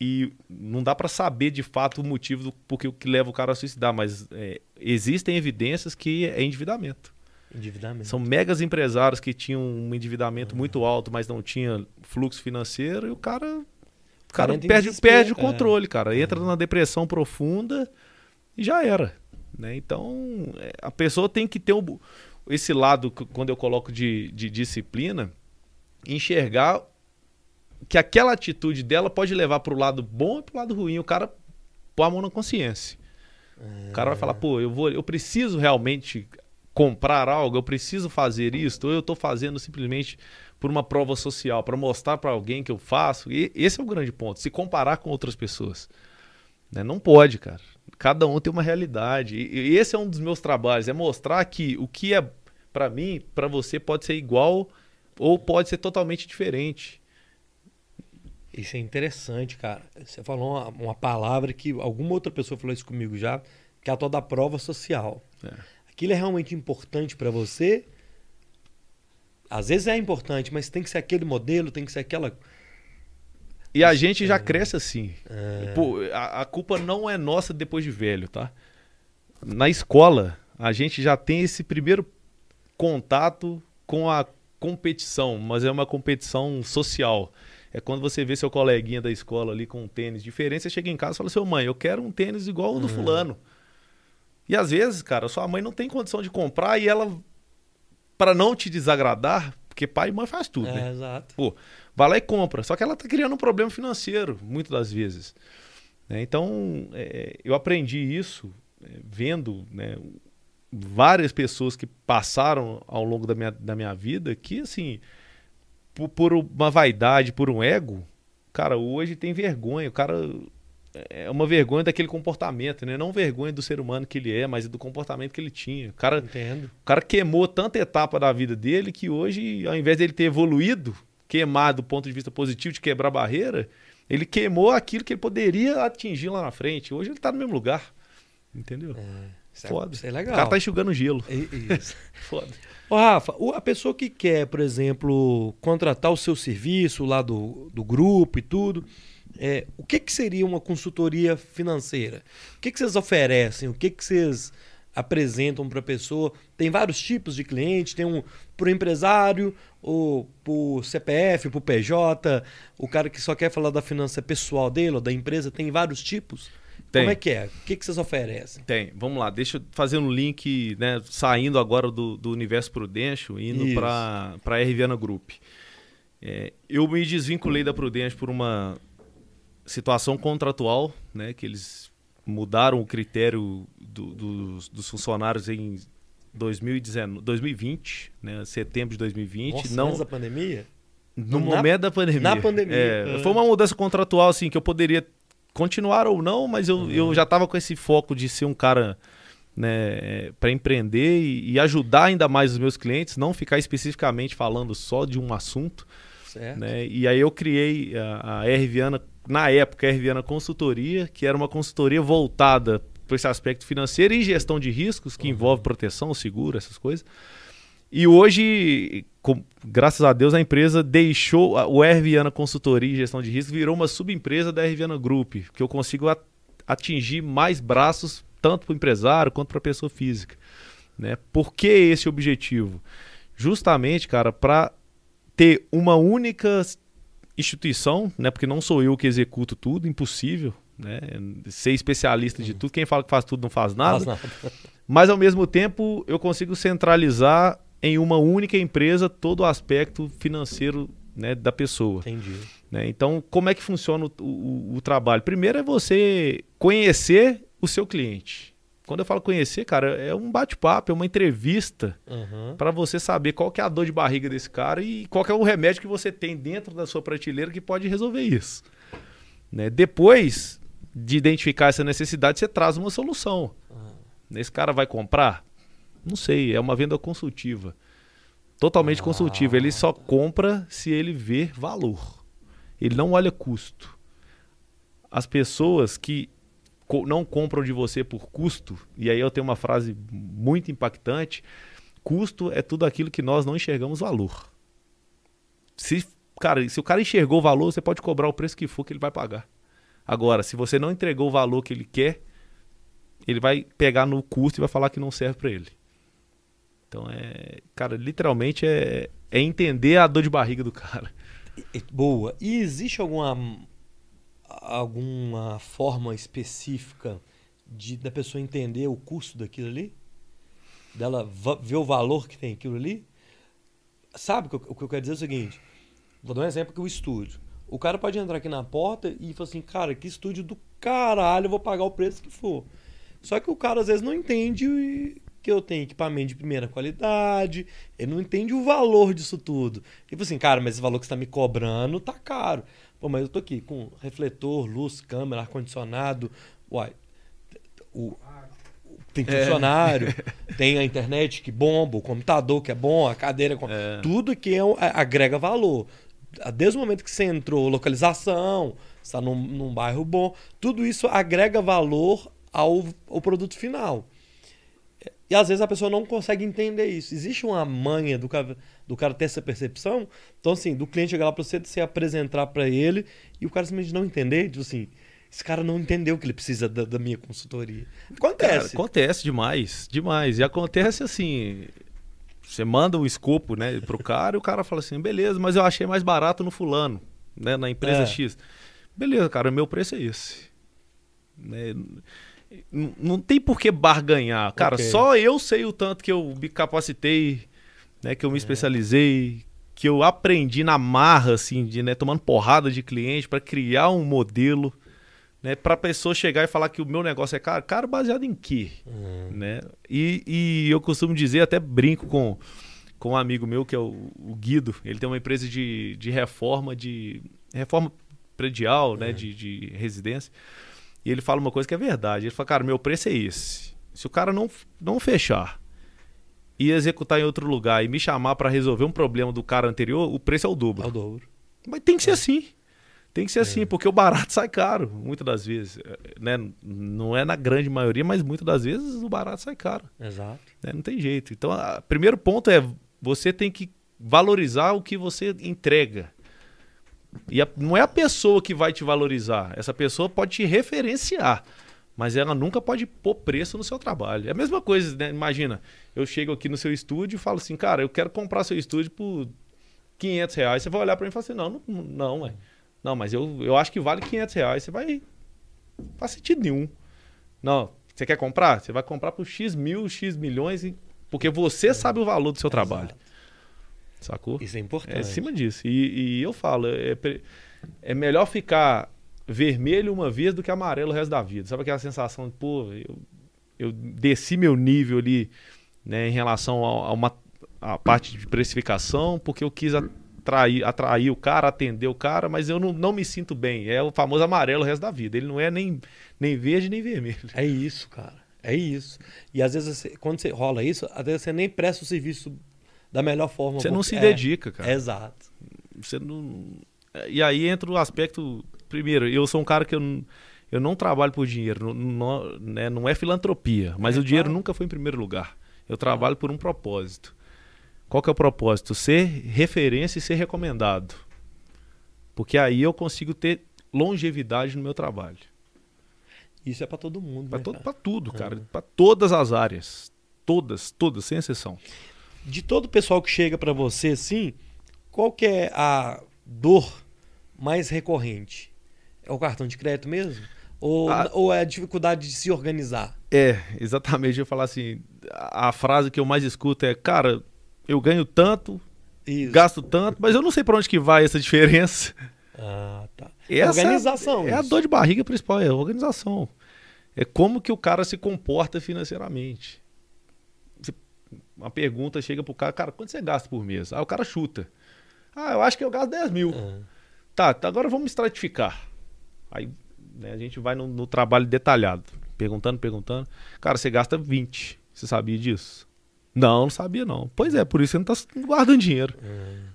E não dá para saber de fato o motivo do porque o que leva o cara a suicidar, mas é, existem evidências que é endividamento. Endividamento. São megas empresários que tinham um endividamento uhum. muito alto, mas não tinha fluxo financeiro, e o cara o cara, perde, perde o é. controle, é. cara. Entra na depressão profunda e já era. Né? Então, é, a pessoa tem que ter um, esse lado, quando eu coloco de, de disciplina, enxergar que aquela atitude dela pode levar para o lado bom e para o lado ruim. O cara põe a mão na consciência. É. O cara vai falar, pô, eu, vou, eu preciso realmente comprar algo, eu preciso fazer isso, ou eu estou fazendo simplesmente por uma prova social, para mostrar para alguém que eu faço. E esse é o grande ponto, se comparar com outras pessoas. Né? Não pode, cara. Cada um tem uma realidade. E, esse é um dos meus trabalhos, é mostrar que o que é para mim, para você pode ser igual ou pode ser totalmente diferente. Isso é interessante, cara. Você falou uma, uma, palavra que alguma outra pessoa falou isso comigo já, que é a tal da prova social. É. Aquilo é realmente importante para você às vezes é importante, mas tem que ser aquele modelo, tem que ser aquela. E a gente já cresce assim. É. Pô, a, a, culpa não é nossa depois de velho, tá? Na escola, a gente já tem esse primeiro contato com a competição, mas é uma competição social. É quando você vê seu coleguinha da escola ali com um tênis diferente, você chega em casa e fala: seu mãe, eu quero um tênis igual o do uhum. fulano. E às vezes, cara, sua mãe não tem condição de comprar e ela para não te desagradar, porque pai e mãe faz tudo, é, né? Exato. Pô, vai lá e compra. Só que ela tá criando um problema financeiro, muitas das vezes. Né? Então, é, eu aprendi isso é, vendo né, várias pessoas que passaram ao longo da minha, da minha vida que, assim, por, por uma vaidade, por um ego, cara, hoje tem vergonha. O cara é uma vergonha daquele comportamento, né? Não vergonha do ser humano que ele é, mas do comportamento que ele tinha. O cara, Entendo. O cara queimou tanta etapa da vida dele que hoje, ao invés dele ter evoluído, queimado do ponto de vista positivo de quebrar barreira, ele queimou aquilo que ele poderia atingir lá na frente. Hoje ele está no mesmo lugar. Entendeu? É. é Foda. Isso é legal. O cara tá enxugando gelo. Isso. (laughs) Foda. Ô, Rafa, a pessoa que quer, por exemplo, contratar o seu serviço lá do, do grupo e tudo, é, o que, que seria uma consultoria financeira? O que, que vocês oferecem? O que, que vocês apresentam para a pessoa? Tem vários tipos de cliente, tem um para o empresário, ou para o CPF, para o PJ, o cara que só quer falar da finança pessoal dele ou da empresa, tem vários tipos? Tem. Como é que é? O que, que vocês oferecem? Tem. Vamos lá, deixa eu fazer um link, né, saindo agora do, do universo Prudential, indo para a Riviana Group. É, eu me desvinculei da Prudential por uma situação contratual, né, que eles mudaram o critério do, dos, dos, funcionários em 2019, 2020, né, setembro de 2020. Nossa, não da pandemia? No na, momento da pandemia. Na pandemia. É. Foi uma mudança contratual, assim, que eu poderia continuar ou não, mas eu, uhum. eu já estava com esse foco de ser um cara né, para empreender e, e, ajudar ainda mais os meus clientes, não ficar especificamente falando só de um assunto. Certo. Né? E aí eu criei a, a R Viana na época, a Herviana Consultoria, que era uma consultoria voltada para esse aspecto financeiro e gestão de riscos, que uhum. envolve proteção, seguro, essas coisas. E hoje, com, graças a Deus, a empresa deixou o Herviana Consultoria e Gestão de Riscos, virou uma subempresa da Herviana Group, que eu consigo atingir mais braços, tanto para o empresário quanto para a pessoa física. Né? Por que esse objetivo? Justamente, cara, para ter uma única instituição, né? Porque não sou eu que executo tudo, impossível, né? Ser especialista de tudo, quem fala que faz tudo não faz nada. Faz nada. (laughs) Mas ao mesmo tempo, eu consigo centralizar em uma única empresa todo o aspecto financeiro né, da pessoa. Entendi. Né? Então, como é que funciona o, o, o, trabalho? Primeiro é você conhecer o seu cliente. Quando eu falo conhecer, cara, é um bate-papo, é uma entrevista uhum. para você saber qual que é a dor de barriga desse cara e qual é o remédio que você tem dentro da sua prateleira que pode resolver isso. Né? Depois de identificar essa necessidade, você traz uma solução. Uhum. Esse cara vai comprar? Não sei, é uma venda consultiva. Totalmente ah. consultiva. Ele só compra se ele vê valor. Ele não olha custo. As pessoas que não compram de você por custo, e aí eu tenho uma frase muito impactante: custo é tudo aquilo que nós não enxergamos valor. Se, cara, se o cara enxergou valor, você pode cobrar o preço que for que ele vai pagar. Agora, se você não entregou o valor que ele quer, ele vai pegar no custo e vai falar que não serve para ele. Então é, cara, literalmente é, é entender a dor de barriga do cara. Boa. E existe alguma alguma forma específica de da pessoa entender o custo daquilo ali? Dela ver o valor que tem aquilo ali? Sabe o que eu quero dizer é o seguinte? Vou dar um exemplo que o estúdio. O cara pode entrar aqui na porta e falar assim, cara, que estúdio do caralho, eu vou pagar o preço que for. Só que o cara às vezes não entende que eu tenho equipamento de primeira qualidade, ele não entende o valor disso tudo. Tipo assim, cara, mas esse valor que você está me cobrando tá caro. Pô, mas eu tô aqui com refletor, luz, câmera, ar-condicionado. Uai, o, tem é. funcionário, é. (laughs) tem a internet que bomba, o computador que é bom, a cadeira. É. Tudo que é, agrega valor. Desde o momento que você entrou, localização, está num, num bairro bom, tudo isso agrega valor ao, ao produto final. E às vezes a pessoa não consegue entender isso. Existe uma manha do cara, do cara ter essa percepção. Então, assim, do cliente chegar lá para você, se apresentar para ele e o cara simplesmente não entender. Tipo assim, esse cara não entendeu que ele precisa da, da minha consultoria. Acontece. Cara, acontece demais, demais. E acontece assim. Você manda o escopo né, pro cara e o cara fala assim: beleza, mas eu achei mais barato no fulano, né, na empresa é. X. Beleza, cara, o meu preço é esse. Né? Não tem por que barganhar. Cara, okay. só eu sei o tanto que eu me capacitei, né, que eu me é. especializei, que eu aprendi na marra, assim, de, né, tomando porrada de cliente para criar um modelo, né, para a pessoa chegar e falar que o meu negócio é caro. Caro baseado em quê? Uhum. Né? E, e eu costumo dizer, até brinco com, com um amigo meu, que é o, o Guido, ele tem uma empresa de, de reforma, de reforma predial, né, uhum. de, de residência. E ele fala uma coisa que é verdade. Ele fala, cara, meu preço é esse. Se o cara não, não fechar e executar em outro lugar e me chamar para resolver um problema do cara anterior, o preço é o dobro. É o dobro. Mas tem que ser é. assim. Tem que ser assim, é. porque o barato (laughs) sai caro, muitas das vezes. É, né? Não é na grande maioria, mas muitas das vezes o barato sai caro. Exato. Né? Não tem jeito. Então, o primeiro ponto é você tem que valorizar o que você entrega. E a, não é a pessoa que vai te valorizar. Essa pessoa pode te referenciar. Mas ela nunca pode pôr preço no seu trabalho. É a mesma coisa, né? Imagina, eu chego aqui no seu estúdio e falo assim, cara, eu quero comprar seu estúdio por 500 reais. Você vai olhar para mim e falar assim, não, não, não, ué. não mas eu, eu acho que vale 500 reais. Você vai... Não faz sentido nenhum. Não, você quer comprar? Você vai comprar por X mil, X milhões, porque você sabe o valor do seu trabalho. Sacou? Isso é importante. É acima disso. E, e eu falo, é, é melhor ficar vermelho uma vez do que amarelo o resto da vida. Sabe aquela sensação de, pô, eu, eu desci meu nível ali né, em relação a, a uma a parte de precificação, porque eu quis atrair, atrair o cara, atender o cara, mas eu não, não me sinto bem. É o famoso amarelo o resto da vida. Ele não é nem, nem verde nem vermelho. É isso, cara. É isso. E às vezes, quando você rola isso, às vezes você nem presta o serviço da melhor forma. Você não se é, dedica, cara. Exato. Você não. E aí entra o aspecto. Primeiro, eu sou um cara que eu, eu não trabalho por dinheiro, não, não, né, não é filantropia, mas é, o dinheiro claro. nunca foi em primeiro lugar. Eu trabalho por um propósito. Qual que é o propósito? Ser referência e ser recomendado. Porque aí eu consigo ter longevidade no meu trabalho. Isso é para todo mundo. Para né, tudo, cara. É. Para todas as áreas. Todas, todas, sem exceção de todo o pessoal que chega para você, assim, qual que é a dor mais recorrente? É o cartão de crédito mesmo? Ou, Ah. ou é a dificuldade de se organizar? É, exatamente. Eu falar assim, a a frase que eu mais escuto é, cara, eu ganho tanto, Isso. gasto tanto, mas eu não sei pra onde que vai essa diferença. Ah, tá. Essa Organização. É a isso. dor de barriga principal, é a organização. É como que o cara se comporta financeiramente. Uma pergunta chega pro cara, cara, quanto você gasta por mês? Ah, o cara chuta. Ah, eu acho que eu gasto 10 mil. Ah, Tá, tá, agora vamos estratificar. Aí né, a gente vai no, no trabalho detalhado, perguntando, perguntando. Cara, você gasta 20. Você sabia disso? Não, não sabia não. Pois é, por isso você não tá guardando dinheiro. ah.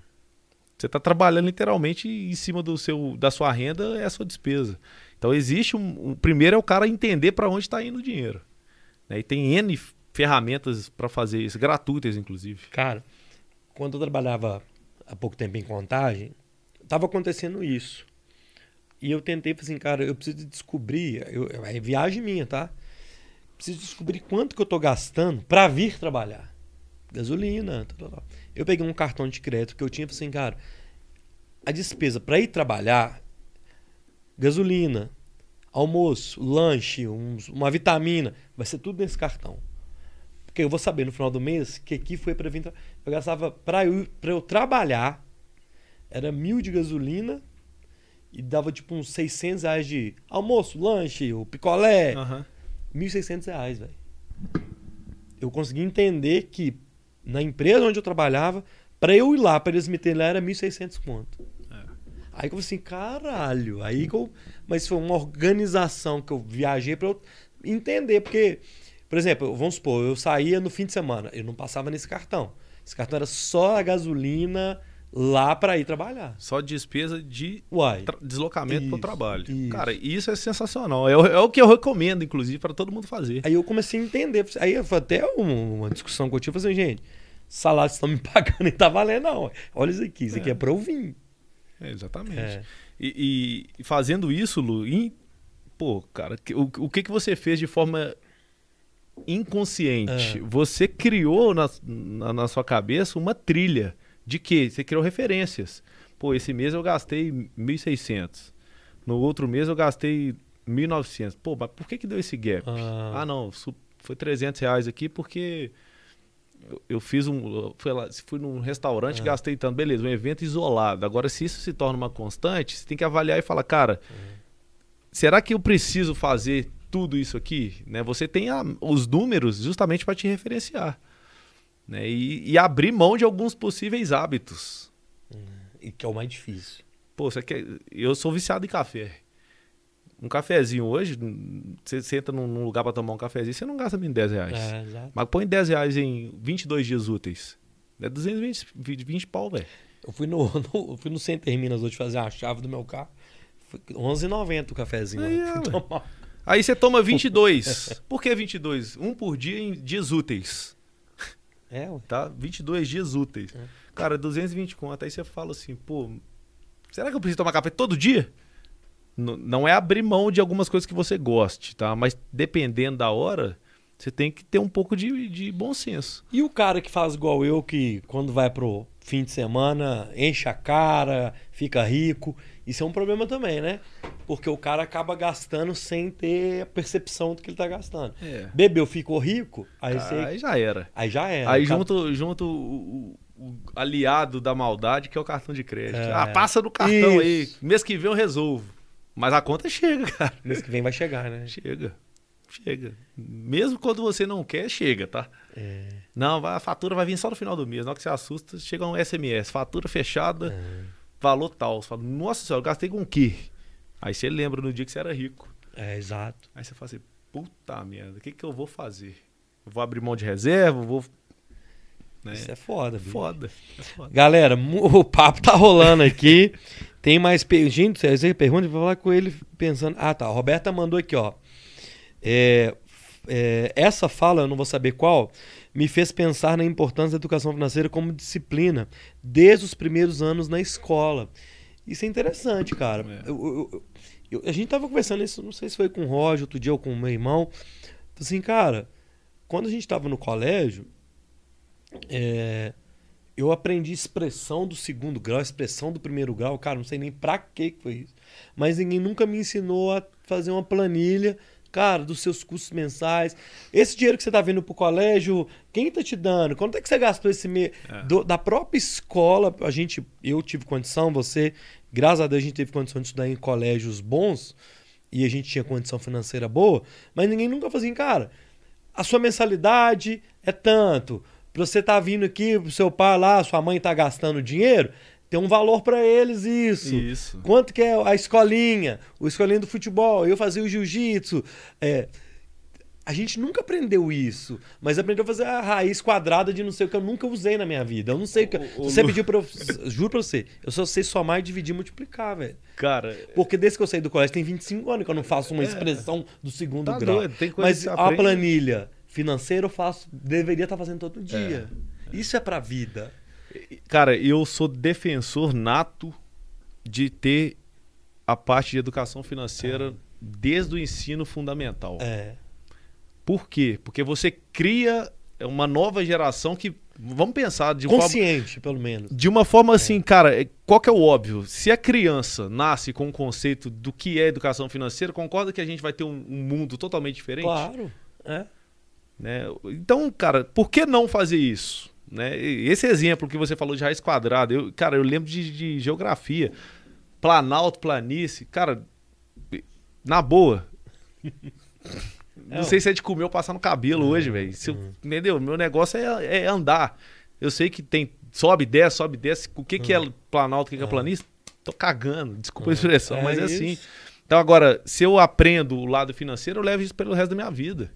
Você está trabalhando literalmente em cima do seu, da sua renda, é a sua despesa. Então existe um, um- primeiro é o cara entender para onde está indo o dinheiro. né? E tem N ferramentas para fazer isso, gratuitas inclusive. Cara, quando eu trabalhava há pouco tempo em contagem, tava acontecendo isso. E eu tentei, assim, cara, eu preciso descobrir, eu, é viagem minha, tá? Preciso descobrir quanto que eu tô gastando para vir trabalhar. Gasolina, tal, tal. Eu peguei um cartão de crédito que eu tinha, assim, cara, a despesa para ir trabalhar, gasolina, almoço, lanche, uns- uma vitamina, vai ser tudo nesse cartão. Porque eu vou saber no final do mês que aqui foi para vir. tra- Eu gastava para eu, pra eu trabalhar, era mil de gasolina e dava tipo uns 600 reais de almoço, lanche, o picolé. Aham. 1.600 reais, velho. Eu consegui entender que na empresa onde eu trabalhava, para eu ir lá, para eles me terem lá, era 1.600 conto. É. Aí eu falei assim, caralho. Aí eu. Mas foi uma organização que eu viajei para eu entender. Porque, por exemplo, vamos supor, eu saía no fim de semana, eu não passava nesse cartão. Esse cartão era só a gasolina lá para ir trabalhar. Só despesa de Uai. deslocamento para o trabalho. isso. Cara, isso é sensacional. É o, é o que eu recomendo, inclusive, para todo mundo fazer. Aí eu comecei a entender. Aí foi até um- uma discussão que eu tive. Falei assim, gente, salário que vocês estão me (laughs) pagando e tá valendo, não. Olha isso aqui, isso aqui é, pra eu vir. É, exatamente. É. E, e fazendo isso, Lu, em- pô, cara, que- o, o que, que você fez de forma inconsciente? É. Você criou na, na, na sua cabeça uma trilha de quê? Você criou referências. Pô, esse mês eu gastei 1.600. No outro mês eu gastei 1.900. Pô, mas por que que deu esse gap? Ah. Ah, não, foi 300 reais aqui porque eu, eu fiz um. Fui, lá, fui num restaurante, Ah. gastei tanto. Beleza, um evento isolado. Agora, se isso se torna uma constante, você tem que avaliar e falar, cara, será que eu preciso fazer tudo isso aqui? Né? Você tem a- os números justamente para te referenciar. Né? E, e abrir mão de alguns possíveis hábitos. E que é o mais difícil. Pô, você quer... eu sou viciado em café. Um cafezinho hoje, você senta num lugar para tomar um cafezinho, você não gasta nem 10 reais. É. Mas põe 10 reais em 22 dias úteis. É 220 20, 20 pau, velho. Eu fui no, (laughs) no, eu fui no Center Minas hoje fazer a chave do meu carro. Foi R$11,90 o cafezinho. É, (laughs) ué. tomar. Aí você toma (laughs) 22. Por que 22? Um por dia em dias úteis, É, ué. tá? 22 dias úteis. É. Cara, 220 conto. Aí você fala assim, pô, será que eu preciso tomar café todo dia? N- não é abrir mão de algumas coisas que você goste, tá? Mas dependendo da hora, você tem que ter um pouco de, de bom senso. E o cara que faz igual eu, que quando vai pro fim de semana, enche a cara, fica rico. Isso é um problema também, né? Porque o cara acaba gastando sem ter a percepção do que ele tá gastando. É. Bebeu, ficou rico, aí você. Aí já era. Aí já é. Aí cara- junto, junto o, o- aliado da maldade, que é o cartão de crédito. É. Ah, passa no cartão aí. Isso. Mês que vem eu resolvo. Mas a conta chega, cara. Mês que vem vai chegar, né? Chega. Chega. Mesmo quando você não quer, chega, tá? É. Não, a fatura vai vir só no final do mês. Na hora que você assusta, chega um SMS. Fatura fechada, É. valor tal. Você fala, nossa senhora, eu gastei com o quê? Aí você lembra no dia que você era rico. É, exato. Aí você fala assim, puta merda, o que, que eu vou fazer? Eu vou abrir mão de reserva? Vou... Né? Isso é foda, bicho. foda. É foda. Galera, (laughs) o papo tá rolando aqui. Tem mais per... Gente, você pergunta, eu vou falar com ele pensando. Ah, tá. A Roberta mandou aqui, ó. É, é, essa fala, eu não vou saber qual, me fez pensar na importância da educação financeira como disciplina desde os primeiros anos na escola. Isso é interessante, cara. É. Eu- eu- eu- a gente tava conversando isso, não sei se foi com o Roger outro dia ou com o meu irmão. Assim, cara, quando a gente tava no colégio, é, eu aprendi expressão do segundo grau, expressão do primeiro grau, cara, não sei nem pra que foi isso. Mas ninguém nunca me ensinou a fazer uma planilha, cara, dos seus custos mensais. Esse dinheiro que você tá vindo pro colégio, quem tá te dando? Quanto é que você gastou esse mês? É. Da própria escola, a gente, eu tive condição, você, graças a Deus a gente teve condição de estudar em colégios bons e a gente tinha condição financeira boa, mas ninguém nunca fazia, assim, cara, a sua mensalidade é tanto Pra você tá vindo aqui, seu pai lá, sua mãe tá gastando dinheiro, tem um valor para eles isso. Isso. Quanto que é a escolinha, o escolinho do futebol, eu fazia o jiu-jitsu. É, a gente nunca aprendeu isso, mas aprendeu a fazer a raiz quadrada de não sei o que eu nunca usei na minha vida. Eu não sei o que. O, você Lu... pediu pra eu. Juro pra você, eu só sei somar, dividir e multiplicar, velho. Cara. Porque desde que eu saí do colégio tem 25 anos que eu não faço uma é. expressão do segundo tá grau. Doido, tem coisa mas a planilha financeiro eu faço, deveria estar tá fazendo todo dia. É. Isso é pra vida. Cara, eu sou defensor nato de ter a parte de educação financeira é. desde o ensino fundamental. É. Por quê? Porque você cria uma nova geração que vamos pensar de consciente, forma, pelo menos. De uma forma é. assim, cara, é, qual que é o óbvio? Se a criança nasce com o conceito do que é educação financeira, concorda que a gente vai ter um, um mundo totalmente diferente? Claro. É. Né? Então, cara, por que não fazer isso? Né? Esse exemplo que você falou de raiz quadrada, eu, cara, eu lembro de, de geografia. Planalto, planície, cara, na boa. (laughs) Não sei se é de comer ou passar no cabelo hoje, velho. Uhum. Entendeu? Meu negócio é, é, andar. Eu sei que tem sobe, desce, sobe, desce. O que, que é planalto, o que, que é planície? Tô cagando, desculpa a expressão, mas é assim. Então, agora, se eu aprendo o lado financeiro, eu levo isso pelo resto da minha vida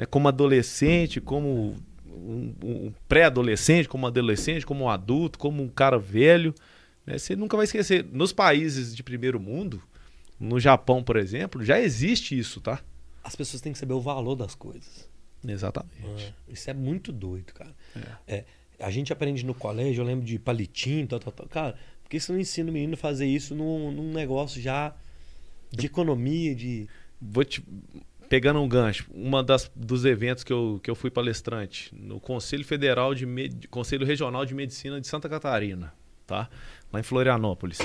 né, como adolescente, como um, um pré-adolescente, como adolescente, como um adulto, como um cara velho. Né, você nunca vai esquecer. Nos países de primeiro mundo, no Japão, por exemplo, já existe isso, tá? As pessoas têm que saber o valor das coisas. Exatamente. É, isso é muito doido, cara. É. É, a gente aprende no colégio, eu lembro de palitinho, tal, tal, tal. Cara, por que você não ensina o menino a fazer isso num, num negócio já de economia, de. Vou te, pegando um gancho, uma das dos eventos que eu, que eu fui palestrante no Conselho Federal de Med... Conselho Regional de Medicina de Santa Catarina, tá? Lá em Florianópolis.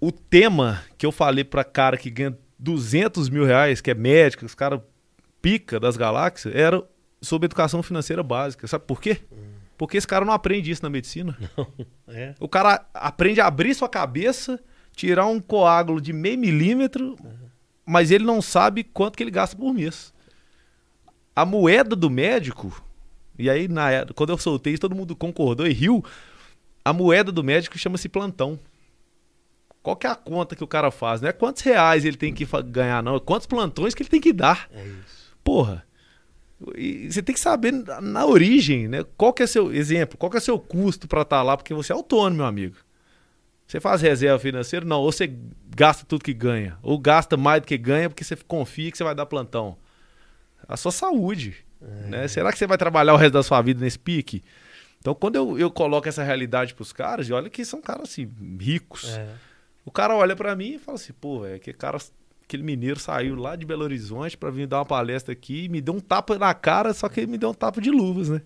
O tema que eu falei para cara que ganha 200 mil reais, que é médico, os cara pica das galáxias, era sobre educação financeira básica. Sabe por quê? Porque esse cara não aprende isso na medicina. (laughs) Não, é. O cara aprende a abrir sua cabeça, tirar um coágulo de meio milímetro, uhum mas ele não sabe quanto que ele gasta por mês. A moeda do médico, e aí na, quando eu soltei isso, todo mundo concordou e riu. A moeda do médico chama-se plantão. Qual que é a conta que o cara faz? Não é quantos reais ele tem que ganhar, não. É quantos plantões que ele tem que dar. É isso. Porra. E você tem que saber na origem, né? Qual que é seu exemplo? Qual que é seu custo para estar tá lá? Porque você é autônomo, meu amigo. Você faz reserva financeira? Não. Ou você gasta tudo que ganha. Ou gasta mais do que ganha porque você confia que você vai dar plantão. A sua saúde. É. Né? Será que você vai trabalhar o resto da sua vida nesse pique? Então, quando eu, eu coloco essa realidade pros caras, olha que são caras assim, ricos. É. O cara olha para mim e fala assim, pô, é que cara, aquele mineiro saiu lá de Belo Horizonte para vir dar uma palestra aqui, me deu um tapa na cara, só que ele me deu um tapa de luvas, né?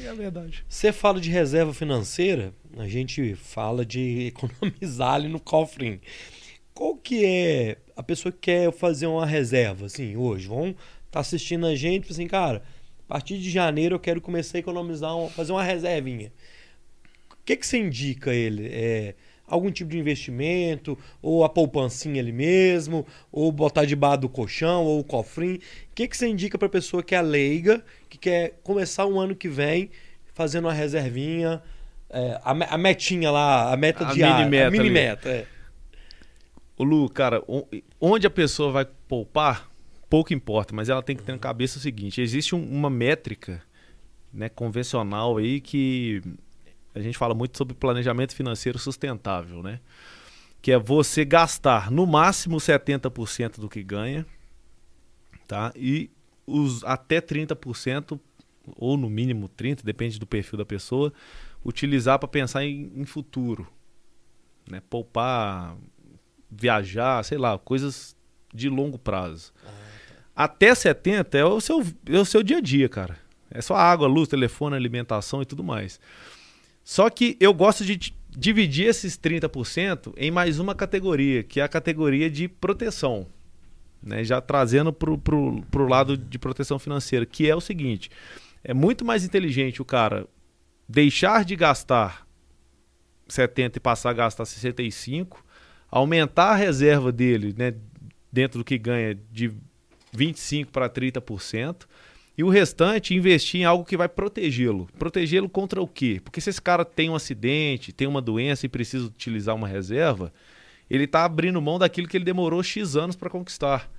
É verdade. Você fala de reserva financeira, a gente fala de (laughs) economizar ali no cofrinho. Qual que é a pessoa que quer fazer uma reserva, assim, hoje? Vão tá assistindo a gente, assim, cara, a partir de janeiro eu quero começar a economizar, fazer uma reservinha. O que, que você indica ele? É algum tipo de investimento, ou a poupancinha ali mesmo, ou botar debaixo do colchão, ou o cofrinho. O que, que você indica para a pessoa que é leiga, que quer começar um ano que vem fazendo uma reservinha, é, a, a, metinha lá, a meta a diária, mini -meta a mini meta. É. O Lu, cara, onde a pessoa vai poupar, pouco importa, mas ela tem que ter na cabeça o seguinte: existe um, uma métrica né, convencional aí que a gente fala muito sobre planejamento financeiro sustentável, né? Que é você gastar no máximo 70% do que ganha, tá? E os até 30% ou no mínimo 30, depende do perfil da pessoa, utilizar para pensar em, em, futuro, né? Poupar, viajar, sei lá, coisas de longo prazo. Ah, tá. Até 70 é o seu é o seu dia a dia, cara. É só água, luz, telefone, alimentação e tudo mais. Só que eu gosto de dividir esses 30% em mais uma categoria, que é a categoria de proteção. Né? Já trazendo para o lado de proteção financeira, que é o seguinte: é muito mais inteligente o cara deixar de gastar 70 e passar a gastar 65, aumentar a reserva dele né, dentro do que ganha de 25% para 30%, e o restante investir em algo que vai protegê-lo. Protegê-lo contra o quê? Porque se esse cara tem um acidente, tem uma doença e precisa utilizar uma reserva, ele está abrindo mão daquilo que ele demorou X anos para conquistar.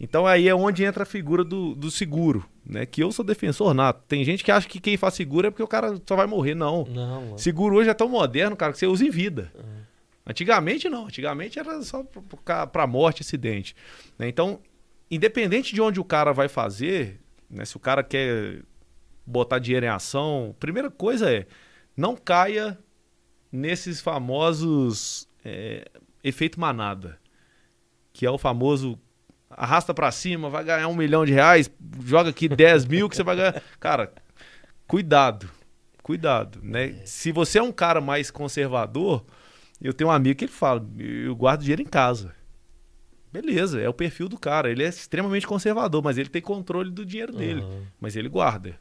Então aí é onde entra a figura do, do seguro, né? Que eu sou defensor nato. Tem gente que acha que quem faz seguro é porque o cara só vai morrer. Não. não seguro hoje é tão moderno, cara, que você usa em vida. Uhum. Antigamente não. Antigamente era só para morte, acidente. Né? Então, independente de onde o cara vai fazer, né? Se o cara quer botar dinheiro em ação, primeira coisa é não caia nesses famosos é, efeito manada, que é o famoso arrasta para cima, vai ganhar um milhão de reais, joga aqui 10 (laughs) mil que você vai ganhar. Cara, cuidado, cuidado, né? É. Se você é um cara mais conservador, eu tenho um amigo que ele fala, eu guardo dinheiro em casa. Beleza, é o perfil do cara. Ele é extremamente conservador, mas ele tem controle do dinheiro dele. Uhum. Mas ele guarda.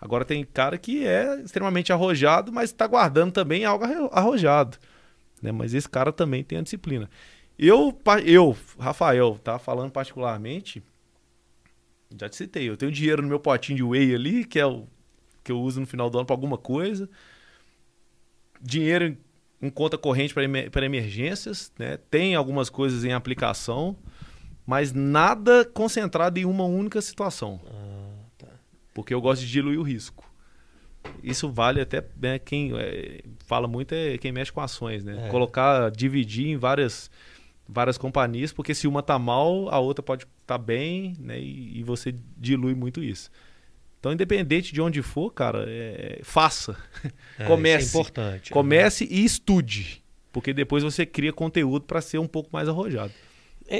Agora tem cara que é extremamente arrojado, mas está guardando também algo arrojado. Né? Mas esse cara também tem a disciplina. Eu, eu, Rafael, tá falando particularmente, já te citei, eu tenho dinheiro no meu potinho de whey ali, que é o que eu uso no final do ano para alguma coisa. Dinheiro um conta corrente para emergências, né? tem algumas coisas em aplicação, mas nada concentrado em uma única situação. Ah, tá. Porque eu gosto de diluir o risco. Isso vale até né, quem é, fala muito é quem mexe com ações, né? É. Colocar, dividir em várias várias companhias, porque se uma tá mal, a outra pode estar tá bem, né? E, e, você dilui muito isso. Então, independente de onde for, cara, é, faça. É, comece. é importante. Comece né? e estude. Porque depois você cria conteúdo para ser um pouco mais arrojado.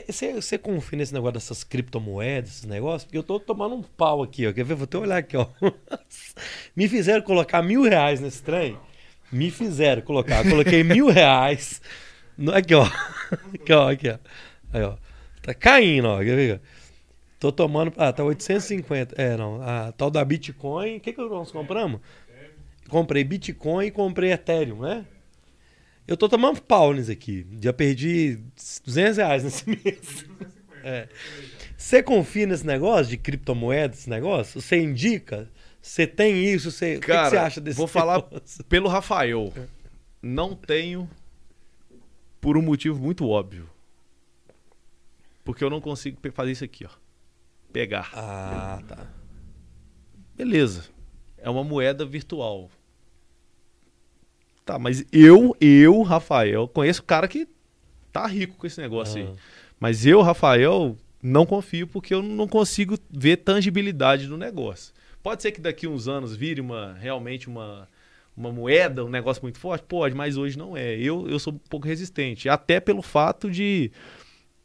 Você é, confia nesse negócio dessas criptomoedas, esses negócios? Porque eu tô tomando um pau aqui, ó. Quer ver? Vou até olhar aqui, ó. (laughs) Me fizeram colocar mil reais nesse trem. Me fizeram colocar. Eu coloquei mil reais. Aqui, ó. (laughs) Aqui, ó. Aqui, ó. Aí, ó. Tá caindo, ó. Quer ver? Tô tomando. Ah, tá 850. É, não. A tal da Bitcoin. O que, que nós compramos? Comprei Bitcoin e comprei Ethereum, né? Eu tô tomando pau nisso aqui. Já perdi 200 reais nesse (laughs) mês. É. Você confia nesse negócio de criptomoedas, esse negócio? Você indica? Você tem isso? Você... Cara, o que, você acha desse Vou negócio? falar (laughs) pelo Rafael. Não tenho por um motivo muito óbvio. Porque eu não consigo fazer isso aqui, ó pegar. Ah, tá. Beleza. É uma moeda virtual. Tá, mas eu, eu, Rafael, conheço cara que tá rico com esse negócio ah. aí. Mas eu, Rafael, não confio porque eu não consigo ver tangibilidade no negócio. Pode ser que daqui uns anos vire uma realmente uma, uma moeda, um negócio muito forte? Pode, mas hoje não é. Eu, eu sou um pouco resistente. Até pelo fato de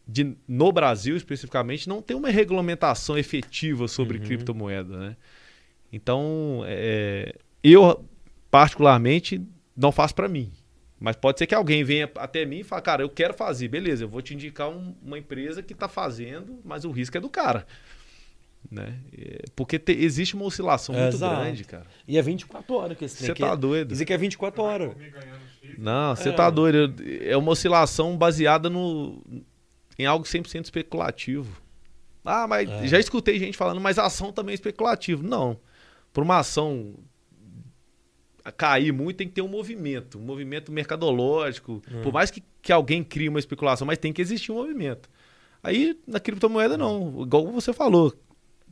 de, no Brasil especificamente, não tem uma regulamentação efetiva sobre uhum. criptomoeda, né? Então, é, eu particularmente não faço para mim. Mas pode ser que alguém venha até mim e fale, cara, eu quero fazer, beleza, eu vou te indicar um, uma empresa que está fazendo, mas o risco é do cara. Né? É, porque te, existe uma oscilação muito Exato. grande, cara. E é 24 horas que esse Você tá doido. Dizer que é 24 horas. Não, você é. tá doido. É uma oscilação baseada no, em algo 100% especulativo. Ah, mas é. já escutei gente falando, mas a ação também é especulativa. Não. Por uma ação cair muito, tem que ter um movimento, um movimento mercadológico. Hum. Por mais que, que alguém crie uma especulação, mas tem que existir um movimento. Aí, na criptomoeda, não. Igual você falou.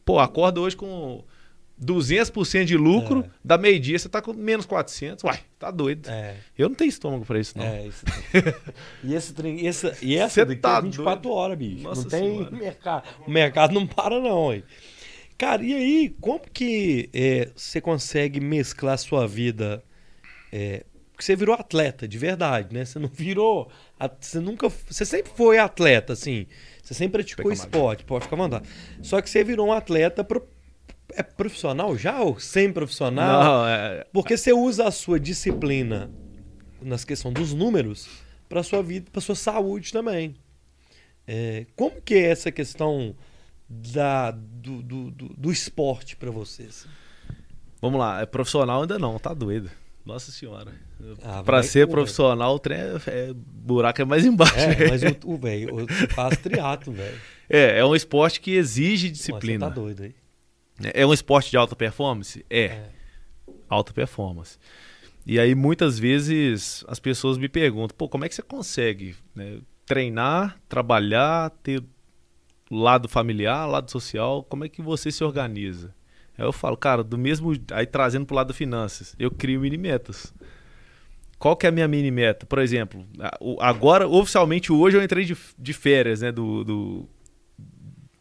Pô, acorda hoje com 200% de lucro, é. da meio-dia você tá com menos 400. Uai, tá doido. É. Eu não tenho estômago para isso, não. É, isso (laughs) e esse trem, essa, e essa daqui tá é 24 doido. horas, bicho. Nossa não tem senhora. mercado. O mercado não para, não, hein? Cara, e aí, como que é, você consegue mesclar a sua vida? É, porque você virou atleta, de verdade, né? Você não virou. Você nunca. Você sempre foi atleta, assim. Você sempre praticou esporte, pode ficar mandado. Só que você virou um atleta pro, é profissional já ou sem-profissional? Não, é... Porque você usa a sua disciplina nas questões dos números para sua vida, para sua saúde também. É, como que é essa questão da, do, do, do, do esporte para vocês? Vamos lá, é profissional ainda não, tá doido. Nossa senhora. Ah, para ser profissional, o trem é, é, buraco é mais embaixo. É, mas o, (laughs) o velho faz triatlo, velho. É, é um esporte que exige disciplina. Mas você tá doido aí. É um esporte de alta performance? É. é. Alta performance. E aí muitas vezes as pessoas me perguntam, pô, como é que você consegue né, treinar, trabalhar, ter lado familiar, lado social, como é que você se organiza? Aí eu falo, cara, do mesmo. Aí trazendo pro lado das finanças, eu crio mini metas. Qual que é a minha mini meta? Por exemplo, agora, oficialmente, hoje eu entrei de, de férias, né? Do, do,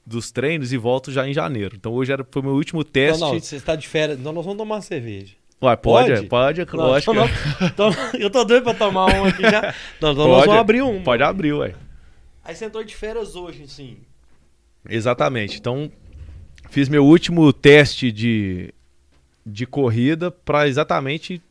dos treinos e volto já em janeiro. Então hoje era, foi meu último teste. Não, não, você está de férias. Então nós vamos tomar uma cerveja. Ué, pode? Pode, pode é lógico. Não, tô, (laughs) eu tô doido pra tomar uma aqui já. Não, então nós vamos abrir um. Pode abrir, ué. Aí você entrou de férias hoje, sim. Exatamente. Então, fiz meu último teste de, de corrida para exatamente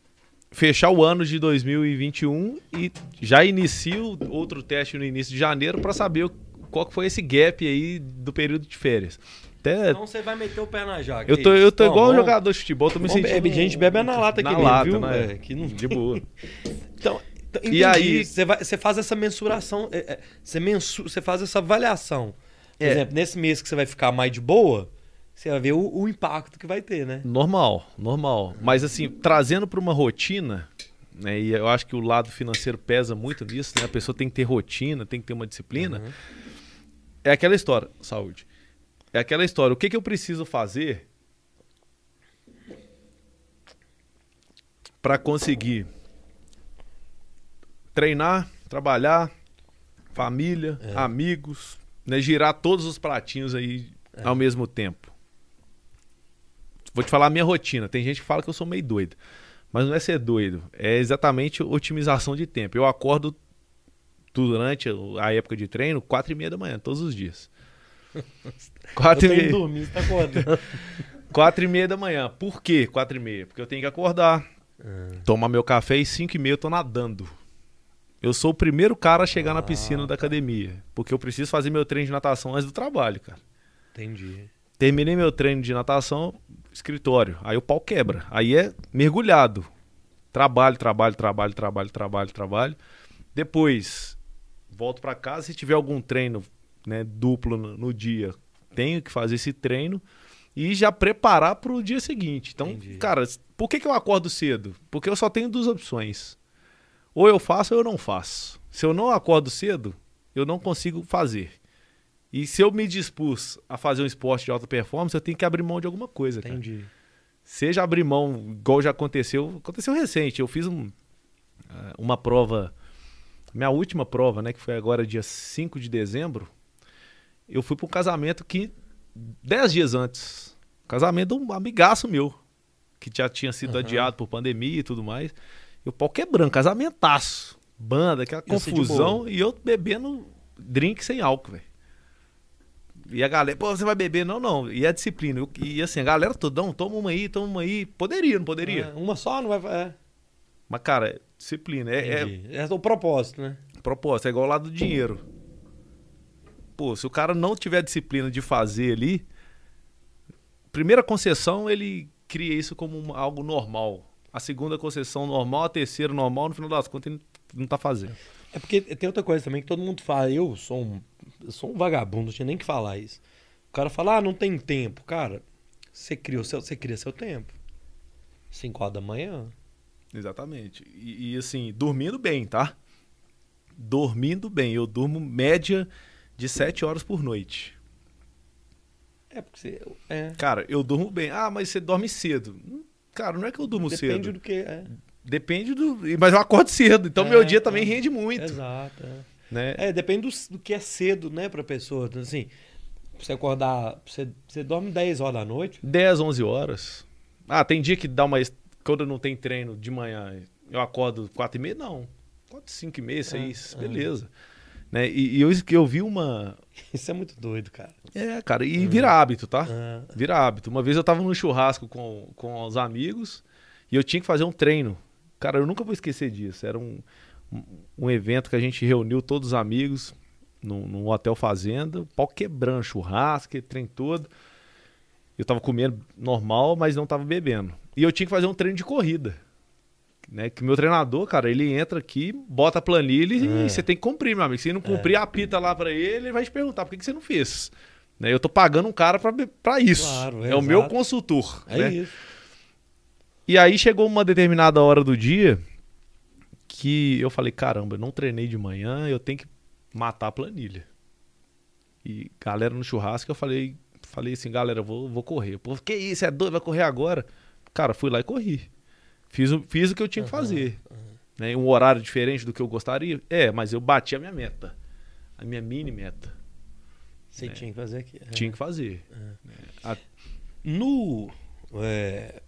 fechar o ano de 2021 e já inicio outro teste no início de janeiro para saber qual foi esse gap aí do período de férias. Até... Então você vai meter o pé na jaca. Eu tô, eu tô igual um jogador de futebol, tô me sentindo. Bebe, gente bebe na lata aqui, na mesmo, lata, viu? Né? É, que não... De boa. (laughs) então, então e aí você, vai, você faz essa mensuração, é, é, você, mensu, você faz essa avaliação. Por é. exemplo, nesse mês que você vai ficar mais de boa, você vai ver o, o impacto que vai ter, né? Normal, normal. Mas assim, trazendo para uma rotina, né? E eu acho que o lado financeiro pesa muito nisso, né? A pessoa tem que ter rotina, tem que ter uma disciplina. Uhum. É aquela história, saúde. É aquela história. O que, que eu preciso fazer para conseguir treinar, trabalhar, família, é. amigos, né, girar todos os pratinhos aí é. ao mesmo tempo. Vou te falar a minha rotina. Tem gente que fala que eu sou meio doido. Mas não é ser doido. É exatamente otimização de tempo. Eu acordo durante a época de treino, quatro e meia da manhã, todos os dias. (laughs) quatro eu e meia. Dormir, você tá acordando. (laughs) quatro e meia da manhã. Por quê quatro e meia? Porque eu tenho que acordar, é. tomar meu café e cinco e meia eu tô nadando. Eu sou o primeiro cara a chegar ah, na piscina tá. da academia. Porque eu preciso fazer meu treino de natação antes do trabalho, cara. Entendi. Terminei meu treino de natação, escritório. Aí o pau quebra. Aí é mergulhado. Trabalho, trabalho, trabalho, trabalho, trabalho, trabalho. Depois, volto para casa. Se tiver algum treino né, duplo no, no, dia, tenho que fazer esse treino e já preparar para o dia seguinte. Então, Entendi. cara, por que, que eu acordo cedo? Porque eu só tenho duas opções ou eu faço ou eu não faço. Se eu não acordo cedo, eu não consigo fazer. E se eu me dispus a fazer um esporte de alta performance, eu tenho que abrir mão de alguma coisa. Entendi. Cara. Seja abrir mão, igual já aconteceu. Aconteceu recente. Eu fiz um, eh, uma prova, minha última prova, né? Que foi agora dia 5 de dezembro. Eu fui para um casamento que, dez dias antes, casamento de um amigaço meu, que já tinha sido uhum. adiado por pandemia e tudo mais. E o pau quebrando, casamentaço. Banda, aquela confusão. E eu bebendo drink sem álcool, velho. E a galera, pô, você vai beber? Não, não. E a disciplina. E assim, a galera toda, não, toma uma aí, toma uma aí. Poderia, não poderia? É, uma só não vai. É. Mas, cara, disciplina. É, é, é, o propósito, né? Propósito, é igual lá do dinheiro. Pô, se o cara não tiver disciplina de fazer ali, primeira concessão, ele cria isso como algo normal a segunda concessão normal, a terceira normal, no final das contas ele não está fazendo. É porque tem outra coisa também que todo mundo fala, eu sou um, eu sou um vagabundo, não tinha nem que falar isso. O cara fala, ah, não tem tempo. Cara, você cria, o seu, você cria seu tempo. 5 horas da manhã. Exatamente. E, e, assim, dormindo bem, tá? Dormindo bem. Eu durmo média de 7 horas por noite. É, porque você. É. Cara, eu durmo bem. Ah, mas você dorme cedo. Cara, não é que eu durmo Depende cedo. Depende do que. É. Depende do. Mas eu acordo cedo, então é, meu dia também é. rende muito. Exato. É, né? é depende do, do, que é cedo, né, pra pessoa. Então, assim, você acordar. Você, você dorme 10 horas da noite? 10, 11 horas. Ah, tem dia que dá uma. Quando não tem treino de manhã, eu acordo 4 e meia? Não. Acordo 5 e meia, 6, é, beleza. Né? E, e eu, eu vi uma. (laughs) Isso é muito doido, cara. É, cara, e vira hábito, tá? Vira hábito. Uma vez eu tava num churrasco com, com os amigos e eu tinha que fazer um treino. Cara, eu nunca vou esquecer disso. Era um, um, um evento que a gente reuniu todos os amigos num, num hotel fazenda, o pau quebrando, churrasco, trem todo. Eu tava comendo normal, mas não tava bebendo. E eu tinha que fazer um treino de corrida. Né? Que meu treinador, cara, ele entra aqui, bota a planilha e é. você tem que cumprir, meu amigo. Se não cumprir, é. apita lá para ele, ele vai te perguntar por que, que você não fez. Né? Eu tô pagando um cara para isso. Claro, é, é o meu consultor. É né? isso. E aí chegou uma determinada hora do dia que eu falei, caramba, eu não treinei de manhã, eu tenho que matar a planilha. E galera no churrasco, eu falei, falei assim, galera, vou, vou correr. Pô, que isso, é doido, vai correr agora? Cara, fui lá e corri. Fiz o, fiz o que eu tinha que fazer. Uhum. Né? Um horário diferente do que eu gostaria? É, mas eu bati a minha meta. A minha mini meta. Você né? tinha que fazer aqui. Tinha que fazer. É. A... No. É...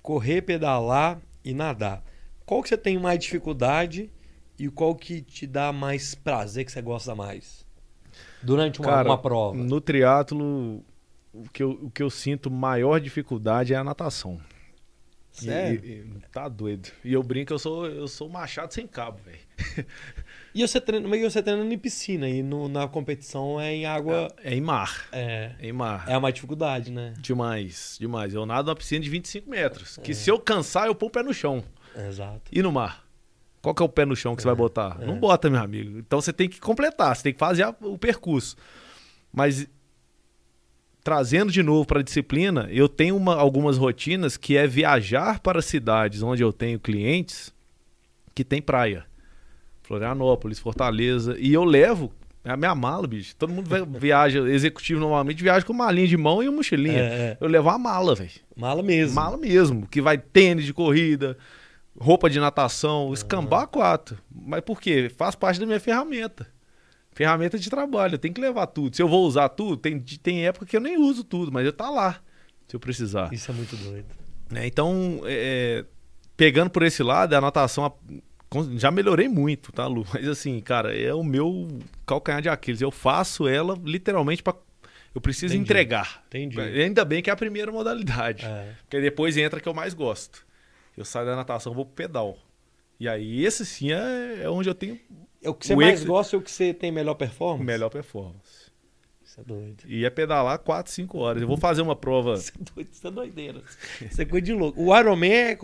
Correr, pedalar e nadar. Qual que você tem mais dificuldade e qual que te dá mais prazer, que você gosta mais? Durante uma, Cara, uma prova. No triatlo, o que, eu, o que eu sinto maior dificuldade é a natação. Sério? E, e, tá doido. E eu brinco, eu sou, eu sou machado sem cabo, velho. (laughs) E você treina, mas você treina em piscina e no, na competição é em água. É, é em mar. É. é. em mar. É uma dificuldade, né? Demais, demais. Eu nado numa piscina de 25 metros. Que é. se eu cansar, eu pôr o pé no chão. Exato. E no mar? Qual que é o pé no chão que você vai é, botar? Não é. bota, meu amigo. Então você tem que completar, você tem que fazer o percurso. Mas trazendo de novo para a disciplina, eu tenho uma, algumas rotinas que é viajar para cidades onde eu tenho clientes que tem praia. Florianópolis, Fortaleza. E eu levo a minha mala, bicho. Todo mundo (laughs) viaja, executivo normalmente viaja com uma linha de mão e uma mochilinha. É, é. Eu levo a mala, velho. Mala mesmo. Mala mesmo. Que vai tênis de corrida, roupa de natação, escambar quatro. Mas por quê? Faz parte da minha ferramenta ferramenta de trabalho, eu tenho que levar tudo. Se eu vou usar tudo, tem, tem época que eu nem uso tudo, mas eu tá lá, se eu precisar. Isso é muito doido. É, então, é, pegando por esse lado, a natação já melhorei muito, tá, Lu? Mas assim, cara, é o meu calcanhar de Aquiles. Eu faço ela literalmente para eu preciso Entendi. entregar. Entendi. Ainda bem que é a primeira modalidade. É. Porque depois entra que eu mais gosto. Eu saio da natação, vou pro pedal. E aí, esse sim é, é onde eu tenho é o que você o mais ex... gosta e o que você tem melhor performance? Melhor performance. Isso é doido. E é pedalar 4, 5 horas. Eu vou fazer uma prova. Isso é doido, isso é doideira. Isso é coisa de louco. O Ironman é.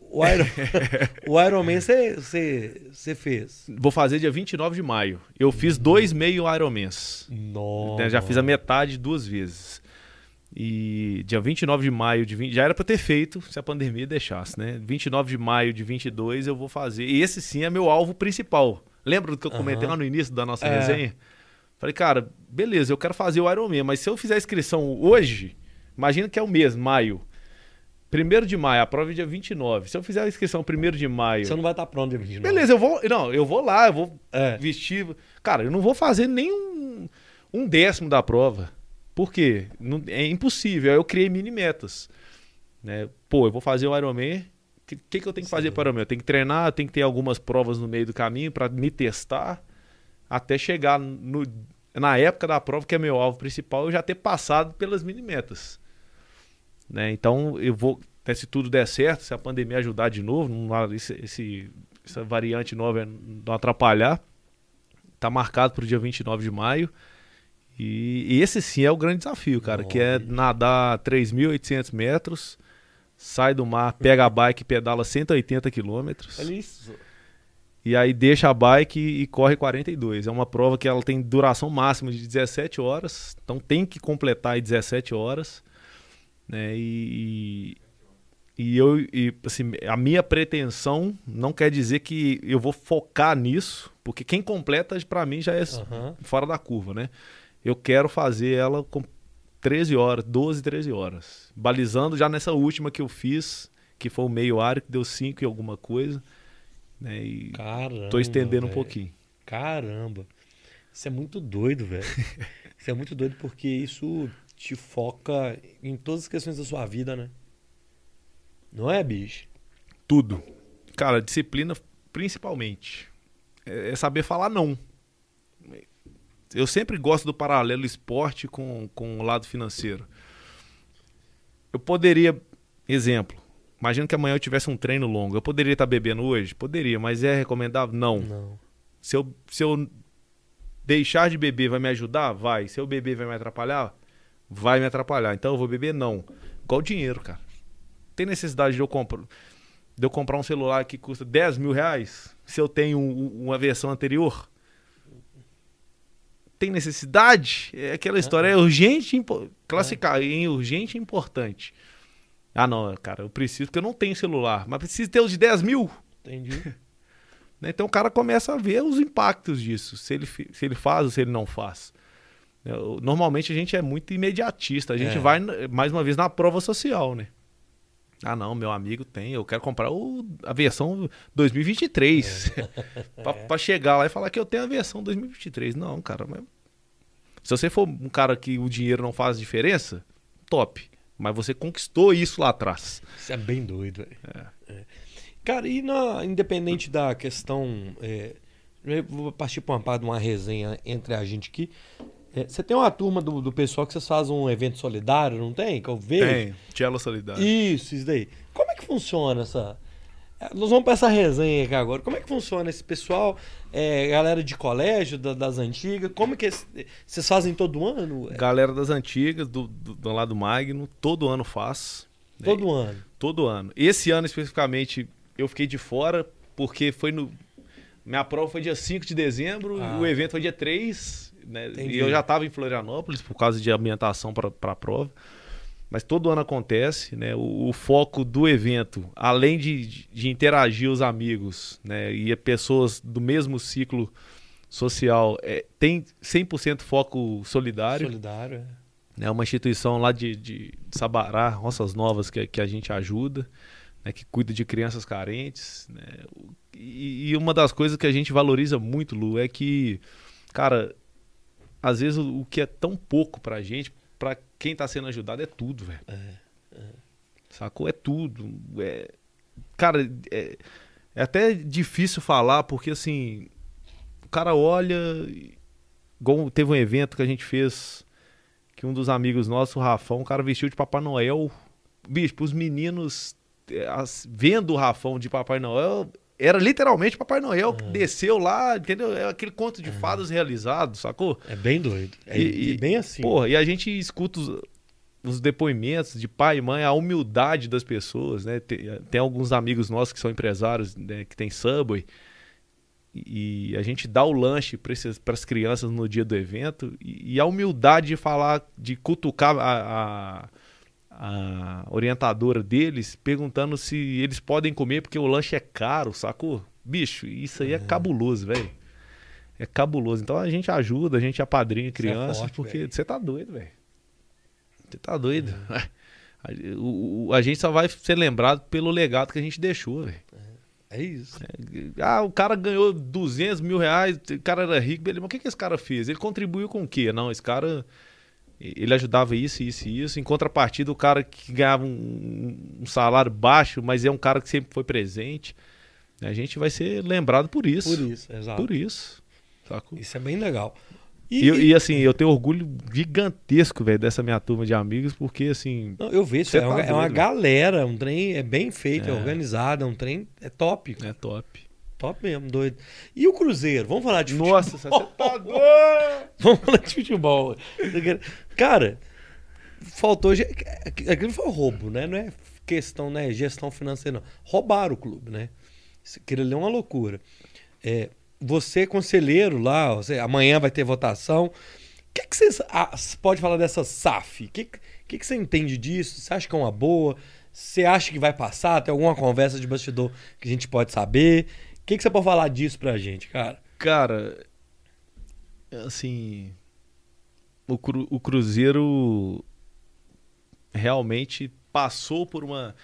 O, Iron... (laughs) o Ironman você, fez? Vou fazer dia 29 de maio. Eu fiz dois meio Ironmans. Nossa. Já fiz a metade duas vezes. E dia 29 de maio de 20, já era para ter feito se a pandemia deixasse, né? 29 de maio de 22 eu vou fazer. E esse sim é meu alvo principal. Lembra do que eu comentei uhum. lá no início da nossa é. resenha? Falei, cara, beleza, eu quero fazer o Ironman, mas se eu fizer a inscrição hoje, imagina que é o mês, maio. Primeiro de maio, a prova é dia 29. Se eu fizer a inscrição primeiro de maio. Você não vai estar pronto dia 29. Beleza, eu vou. Não, eu vou lá, eu vou é. vestir. Cara, eu não vou fazer nem um, um décimo da prova. Por quê? Não, é impossível. Aí eu criei mini metas. Né? Pô, eu vou fazer o Ironman. O que, que, que, eu tenho que fazer para o Ironman? Eu tenho que treinar, eu tenho que ter algumas provas no meio do caminho para me testar até chegar no, na época da prova, que é meu alvo principal, eu já ter passado pelas mini metas. Né? Então, eu vou, até se tudo der certo, se a pandemia ajudar de novo, não, esse, esse, essa variante nova não atrapalhar, está marcado para o dia 29 de maio. E, e, esse sim é o grande desafio, cara, que é nadar 3.800 metros, sai do mar, pega a bike e pedala 180 quilômetros. Olha isso. E aí deixa a bike e corre 42. É uma prova que ela tem duração máxima de 17 horas, então tem que completar em 17 horas. Né? E, e eu, e, assim, a minha pretensão não quer dizer que eu vou focar nisso, porque quem completa para mim já é uhum. fora da curva, né? Eu quero fazer ela com 13 horas, 12, 13 horas. Balizando já nessa última que eu fiz, que foi o meio área, que deu 5 e alguma coisa. Né? E Caramba, tô estendendo véio. um pouquinho. Caramba. Isso é muito doido, velho. (laughs) isso é muito doido porque isso te foca em todas as questões da sua vida, né? Não é, bicho? Tudo. Cara, disciplina principalmente. é, é saber falar não. Eu sempre gosto do paralelo esporte com, com o lado financeiro. Eu poderia, exemplo, imagina que amanhã eu tivesse um treino longo. Eu poderia estar bebendo hoje? Poderia, mas é recomendável? Não. Não. Se eu, se eu deixar de beber vai me ajudar? Vai. Se eu beber vai me atrapalhar? Vai me atrapalhar. Então eu vou beber? Não. Igual dinheiro, cara. Tem necessidade de eu comprar, de eu comprar um celular que custa 10 mil reais se eu tenho um, uma versão anterior? Tem necessidade? É aquela história, é urgente, classificar em urgente e importante. Ah, não, cara, eu preciso, porque eu não tenho celular, mas preciso ter os de 10 mil. Entendi. (laughs) Né? Então o cara começa a ver os impactos disso, se ele, se ele faz ou se ele não faz. É, normalmente a gente é muito imediatista, a gente é. vai mais uma vez na prova social, né? Ah, não, meu amigo tem, eu quero comprar o, a versão 2023. É. para chegar lá e falar que eu tenho a versão 2023. Não, cara, mas... se você for um cara que o dinheiro não faz diferença, top. Mas você conquistou isso lá atrás. Isso é bem doido, velho. É. é. Cara, e na, independente da questão. É, eu vou partir para uma, uma resenha entre a gente aqui. É, você tem uma turma do, do pessoal que vocês fazem um evento solidário, não tem? Que eu vejo. Tem, Tchelo Solidário. Isso, isso daí. Como é que funciona essa. É, nós vamos para essa resenha aqui agora. Como é que funciona esse pessoal, é, galera de colégio, da, das antigas? Como é que vocês fazem todo ano? Galera das antigas, do, do, do lado Magno, todo ano faz. Todo né? ano? Todo ano. Esse ano especificamente, eu fiquei de fora porque foi no. Minha prova foi dia 5 de dezembro, ah. o evento foi dia 3, né? E eu já estava em Florianópolis por causa de ambientação para a prova. Mas todo ano acontece, né? O, o foco do evento, além de, de, interagir os amigos, né? E pessoas do mesmo ciclo social, é, tem 100% foco solidário. Solidário, é. É uma instituição lá de, de Sabará, Roças Novas, que, que a gente ajuda né, que cuida de crianças carentes. Né? E, e, uma das coisas que a gente valoriza muito, Lu, é que, cara, às vezes o, o que é tão pouco pra gente, pra quem tá sendo ajudado, é tudo, velho. É, é. Sacou? É tudo. É... Cara, é, é até difícil falar, porque assim, o cara olha. Igual teve um evento que a gente fez que um dos amigos nossos, o Rafão, o cara vestiu de Papai Noel. Bicho, pros meninos as, vendo o Rafão de Papai Noel, era literalmente Papai Noel que desceu lá, entendeu? É aquele conto de fadas realizado, sacou? É bem doido. É e, bem assim. Porra, e a gente escuta os, os, depoimentos de pai e mãe, a humildade das pessoas, né? Tem, tem alguns amigos nossos que são empresários, né, que tem Subway, e a gente dá o lanche para as crianças no dia do evento, e, e, a humildade de falar, de cutucar a, a a orientadora deles perguntando se eles podem comer porque o lanche é caro, sacou? Bicho, isso aí é, é cabuloso, velho. É cabuloso. Então a gente ajuda, a gente apadrinha crianças, é forte, porque você tá doido, velho. Você tá doido. É. (laughs) O, o, a gente só vai ser lembrado pelo legado que a gente deixou, velho. É, é isso. É, ah, o cara ganhou 200 mil reais, o cara era rico, beleza. Mas o que, que esse cara fez? Ele contribuiu com o quê? Não, esse cara ele ajudava isso, isso e isso. Em contrapartida, o cara que ganhava um, um, salário baixo, mas é um cara que sempre foi presente. A gente vai ser lembrado por isso. Por isso, exato. Por isso. Saco? Isso é bem legal. E, e, e, assim, eu tenho orgulho gigantesco, velho, dessa minha turma de amigos, porque assim. Não, eu vejo, é, tá uma, é uma galera, um trem é bem feito, é, é organizado, é um trem é top. É top. Top mesmo, doido. E o Cruzeiro? Vamos falar de Nossa, futebol. você tá doido! (laughs) Vamos falar de futebol. Cara, faltou. Aquilo foi roubo, né? Não é questão, né? Gestão financeira, não. Roubaram o clube, né? Aquilo ali é uma loucura. É, você, conselheiro lá, você, amanhã vai ter votação. O que, que você ah, pode falar dessa SAF? O que, que, que você entende disso? Você acha que é uma boa? Você acha que vai passar? Tem alguma conversa de bastidor que a gente pode saber? O que, que você pode falar disso pra gente, cara? Cara, assim. O, cru, o Cruzeiro realmente passou por uma.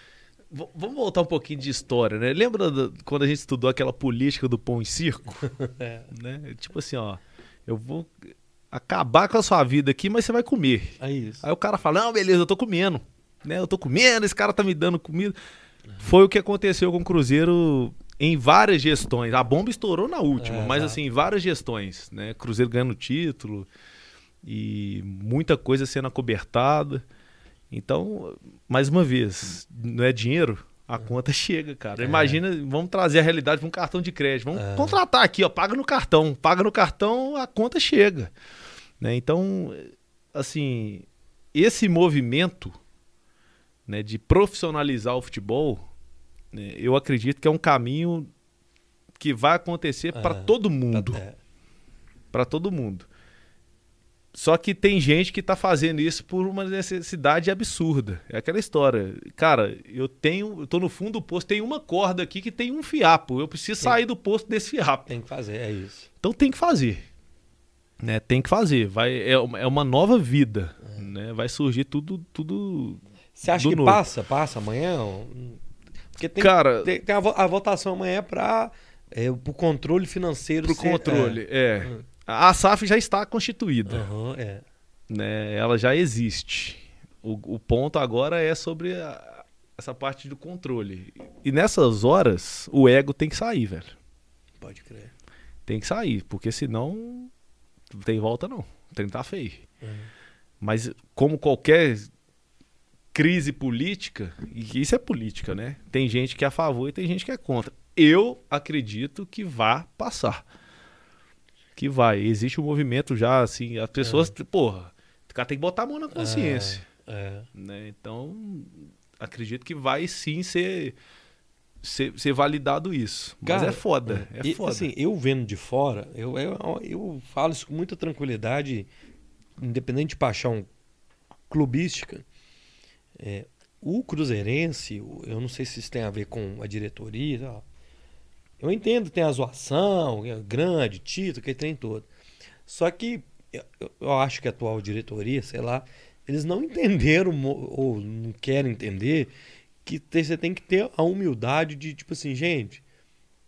V vamos voltar um pouquinho de história, né? Lembra do, quando a gente estudou aquela política do pão e circo? (laughs) é. né? Tipo assim, ó. Eu vou acabar com a sua vida aqui, mas você vai comer. É isso. Aí o cara fala: Não, beleza, eu tô comendo. Né? Eu tô comendo, esse cara tá me dando comida. Uhum. Foi o que aconteceu com o Cruzeiro em várias gestões. A bomba estourou na última, É, mas exato. assim, em várias gestões, né? Cruzeiro ganhando título e muita coisa sendo acobertada. Então, mais uma vez, não é dinheiro, a conta (laughs) chega, cara. É. Imagina, vamos trazer a realidade para um cartão de crédito. Vamos É. contratar aqui, ó, paga no cartão, paga no cartão, a conta chega. Né? Então, assim, esse movimento né, de profissionalizar o futebol, eu acredito que é um caminho que vai acontecer para É. todo mundo. É. Para todo mundo. Só que tem gente que tá fazendo isso por uma necessidade absurda. É aquela história. Cara, eu tenho, eu tô no fundo do poço, tem uma corda aqui que tem um fiapo. Eu preciso sair do poço desse fiapo. Tem que fazer, é isso. Então tem que fazer. Né? Tem que fazer. Vai, é, uma- é uma nova vida. Né? Vai surgir tudo, tudo. Você acha que novo. passa? Passa amanhã? Porque tem, Cara, tem, tem a, a votação amanhã é para é, o controle financeiro. pro ser- controle. É. Hum. A SAF já está constituída. Aham, é. né, ela já existe. O, o ponto agora é sobre a- essa parte do controle. E nessas horas, o ego tem que sair, velho. Pode crer. Tem que sair, porque senão não tem volta não. O trem tá feio. Uhum. Mas como qualquer crise política, e isso é política, né? Tem gente que é a favor e tem gente que é contra. Eu acredito que vai passar. Que vai. Existe um movimento já, assim, as pessoas, porra, o cara tem que botar a mão na consciência É. né? Então, acredito que vai sim ser, ser, ser validado isso. Mas Cara, é foda, é E, foda. Assim, eu vendo de fora, eu, eu, eu falo isso com muita tranquilidade, independente de paixão clubística. É, o Cruzeirense, eu não sei se isso tem a ver com a diretoria. Eu entendo tem a zoação, é grande, título, que trem todo. Só que eu, eu- acho que a atual diretoria, sei lá, eles não (laughs) entenderam ou não querem entender que você tem que ter a humildade de, tipo assim, gente,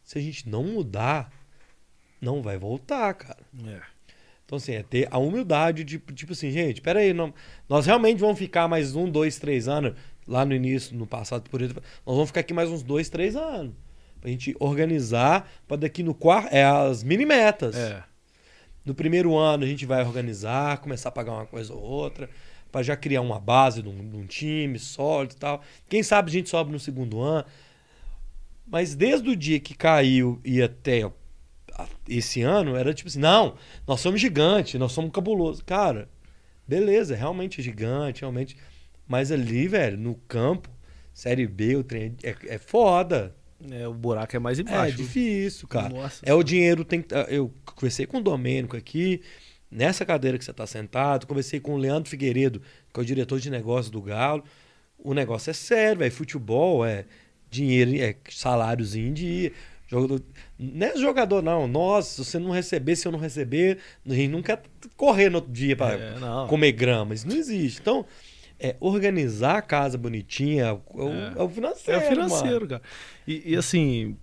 se a gente não mudar, não vai voltar, cara. É. Então, assim, é ter a humildade de, tipo assim, gente, peraí, não, nós realmente vamos ficar mais um, dois, três anos, lá no início, no passado, por exemplo, nós vamos ficar aqui mais uns dois, três anos. Pra gente organizar, pra daqui no quarto, é as mini metas. É. No primeiro ano a gente vai organizar, começar a pagar uma coisa ou outra, pra já criar uma base de um, de um time sólido e tal. Quem sabe a gente sobe no segundo ano. Mas desde o dia que caiu e até esse ano, era tipo assim: não, nós somos gigante, nós somos cabuloso. Cara, beleza, realmente é gigante, realmente. Mas ali, velho, no campo, Série B, o trem é, é foda. É, o buraco é mais É embaixo. difícil, cara. Nossa É o dinheiro tem que. Eu conversei com o Domênico aqui, nessa cadeira que você está sentado, conversei com o Leandro Figueiredo, que é o diretor de negócios do Galo. O negócio é sério, velho. Futebol é dinheiro, é salários em dia. Jogador, não é jogador, não. Nós, se você não receber, se eu não receber, a gente não quer correr no outro dia para É, comer grama. Isso não existe. Então, é, organizar a casa bonitinha é o, é o financeiro. É o financeiro, mano. cara. E, e, assim,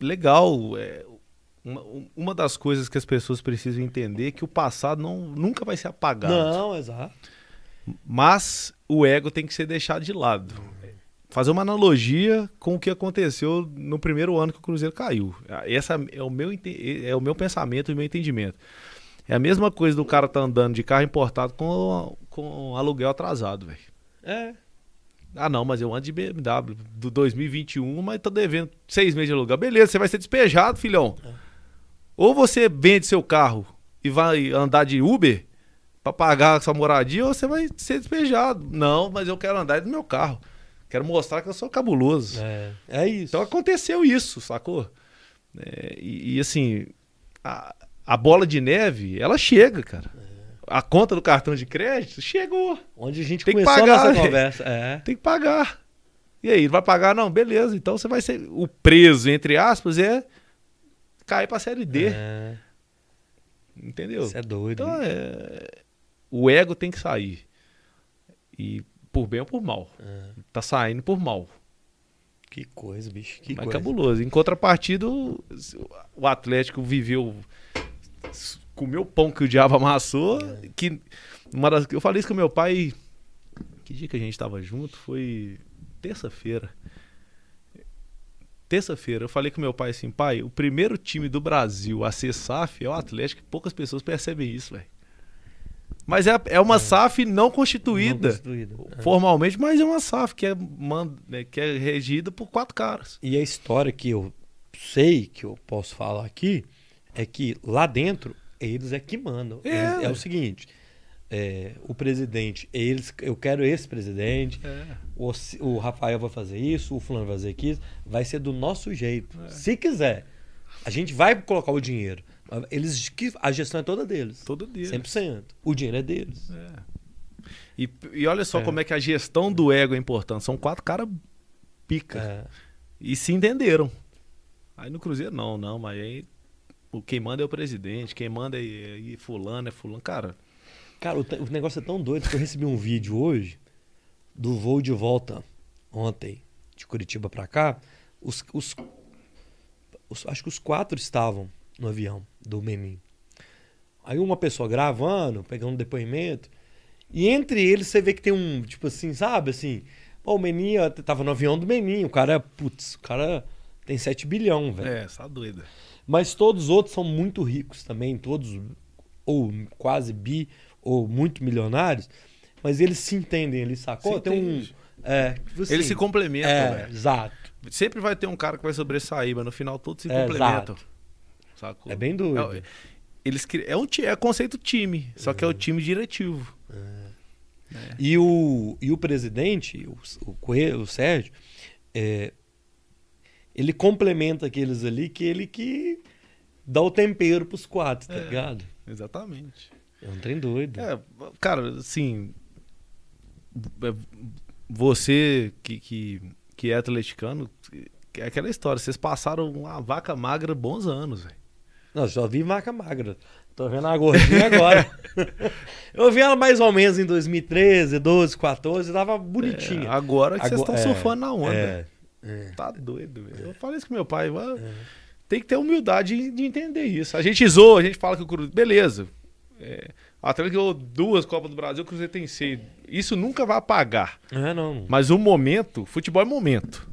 legal. é, uma, uma das coisas que as pessoas precisam entender é que o passado não, nunca vai ser apagado. Não, exato. Mas o ego tem que ser deixado de lado. Fazer uma analogia com o que aconteceu no primeiro ano que o Cruzeiro caiu. Essa é o meu, é o meu pensamento e o meu entendimento. É a mesma coisa do cara tá andando de carro importado com, com aluguel atrasado, velho. É. Ah, não, mas eu ando de BMW do 2021, mas tô devendo seis meses de aluguel. Beleza, você vai ser despejado, filhão. Ou você vende seu carro e vai andar de Uber pra pagar sua moradia, ou você vai ser despejado. Não, mas eu quero andar do meu carro. Quero mostrar que eu sou cabuloso. É, é isso. Então aconteceu isso, sacou? É, e, e, assim, a, a bola de neve, ela chega, cara. A conta do cartão de crédito chegou. Onde a gente Tem que começou pagar, a nossa conversa. É. Tem que pagar. E aí, vai pagar? Não, beleza. Então você vai ser. O preso, entre aspas, é cair pra série D. É. Entendeu? Isso é doido. Então é. O ego tem que sair. E por bem ou por mal. É. Tá saindo por mal. Que coisa, bicho. Que Mas coisa. cabuloso. Em contrapartida, o Atlético viveu. Comeu o pão que o diabo amassou. É. Que uma das, eu falei isso com meu pai. Que dia que a gente tava junto? Foi terça-feira. terça-feira, eu falei com meu pai assim, pai, o primeiro time do Brasil a ser SAF é o Atlético, poucas pessoas percebem isso, velho. Mas é, é uma é. SAF não constituída, não constituída. É. formalmente, mas é uma SAF que é, né, que é regida por quatro caras. E a história que eu sei, que eu posso falar aqui, é que lá dentro, eles é que mandam. É, é o seguinte, é, o presidente, eles, eu quero esse presidente, é. o, o, Rafael vai fazer isso, o fulano vai fazer aquilo, vai ser do nosso jeito. É. Se quiser, a gente vai colocar o dinheiro. Eles, a gestão é toda deles. Toda deles. 100%. O dinheiro é deles. É. E, e olha só é. como é que a gestão do ego é importante. São quatro caras pica. É. E se entenderam. Aí no Cruzeiro não, não, mas aí o quem manda é o presidente, quem manda é, é fulano, é fulano. Cara, Cara, o, o, negócio é tão doido que eu recebi um vídeo hoje do voo de volta ontem de Curitiba para cá. Os, os, os, acho que os quatro estavam no avião do Menin. Aí uma pessoa gravando, pegando depoimento. E entre eles você vê que tem um, tipo assim, sabe assim, pô, o Menin tava no avião do Menin, o cara, putz, o cara tem 7 bilhão, velho. É, essa doida. Mas todos os outros são muito ricos também, todos ou quase bi ou muito milionários, mas eles se entendem, eles sacou? Se Tem um. É, tipo assim, eles se complementam, é, Exato. Sempre vai ter um cara que vai sobressair, mas no final todos se é, complementam. Sacou? É bem doido. É, eles, é, um, é conceito time, só que é o uhum. time diretivo. É. É. E, o, e o presidente, o, o, o Sérgio, é, ele complementa aqueles ali que ele que dá o tempero pros quatro, tá é, ligado? Exatamente. É um trem doido. É, cara, assim. É, você que, que, que é atleticano, é aquela história. Vocês passaram uma vaca magra bons anos, velho. Não, só vi vaca magra. Tô vendo a gordinha agora. (laughs) eu vi ela mais ou menos em 2013, 12, 14, tava bonitinha. É, agora que vocês estão é, surfando na onda. É, é, tá doido, velho. Eu falei isso com meu pai, é. tem que ter humildade de entender isso. A gente zoa, a gente fala que o Cruzeiro. Beleza, é, o Atlético ganhou duas Copas do Brasil, o Cruzeiro tem seis. Isso nunca vai apagar. É, não. Mas o momento, futebol é momento.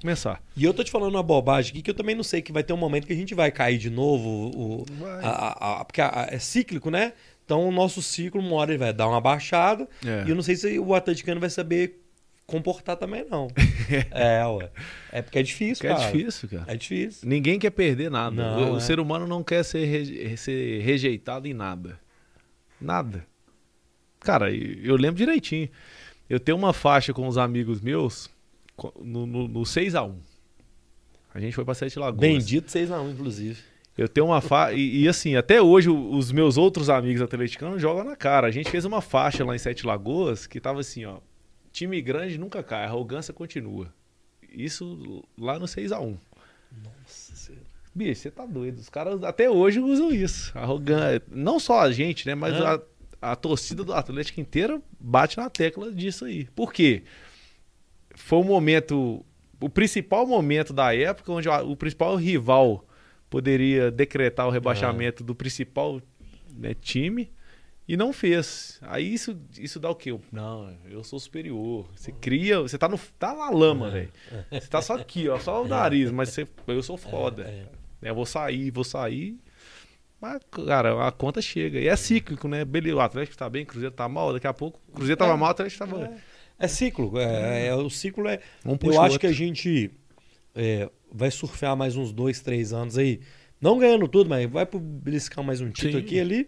Começar. E eu tô te falando uma bobagem aqui que eu também não sei que vai ter um momento que a gente vai cair de novo. O, a, a, a, porque é cíclico, né? Então o nosso ciclo, uma hora ele vai dar uma baixada. É. E eu não sei se o atleticano vai saber comportar também, não. (laughs) é, ué. É porque é difícil, porque cara. É difícil, cara. É difícil. Ninguém quer perder nada. Não, o, é. ser humano não quer ser, re... ser rejeitado em nada. Nada. Cara, eu lembro direitinho. Eu tenho uma faixa com os amigos meus no, no, no 6x1. A gente foi pra Sete Lagoas. Bendito 6x1, inclusive. Eu tenho uma faixa. E, e, assim, até hoje os meus outros amigos atleticanos jogam na cara. A gente fez uma faixa lá em Sete Lagoas que tava assim, ó. Time grande nunca cai, arrogância continua. Isso lá no 6x1. Nossa senhora. Bicho, você tá doido. Os caras até hoje usam isso. Arrogância. Não só a gente, né? Mas a, a torcida do Atlético inteira bate na tecla disso aí. Por quê? Foi um momento. O principal momento da época onde o principal rival poderia decretar o rebaixamento do principal né, time e não fez. Aí isso, isso dá o quê? Não, eu sou superior. Você cria, você tá, no, tá na lama, é. velho. Você tá só aqui, ó, só o é. nariz, mas você, eu sou foda. É, é. Eu vou sair, vou sair. Mas, cara, a conta chega. E é cíclico, né? Beleza, o Atlético tá bem, o Cruzeiro tá mal, daqui a pouco o Cruzeiro tava mal, o Atlético tava. É, é ciclo. É, o ciclo é. Um eu acho que a gente vai surfar mais uns dois, três anos aí. Não ganhando tudo, mas vai beliscar mais um título Sim. aqui ali.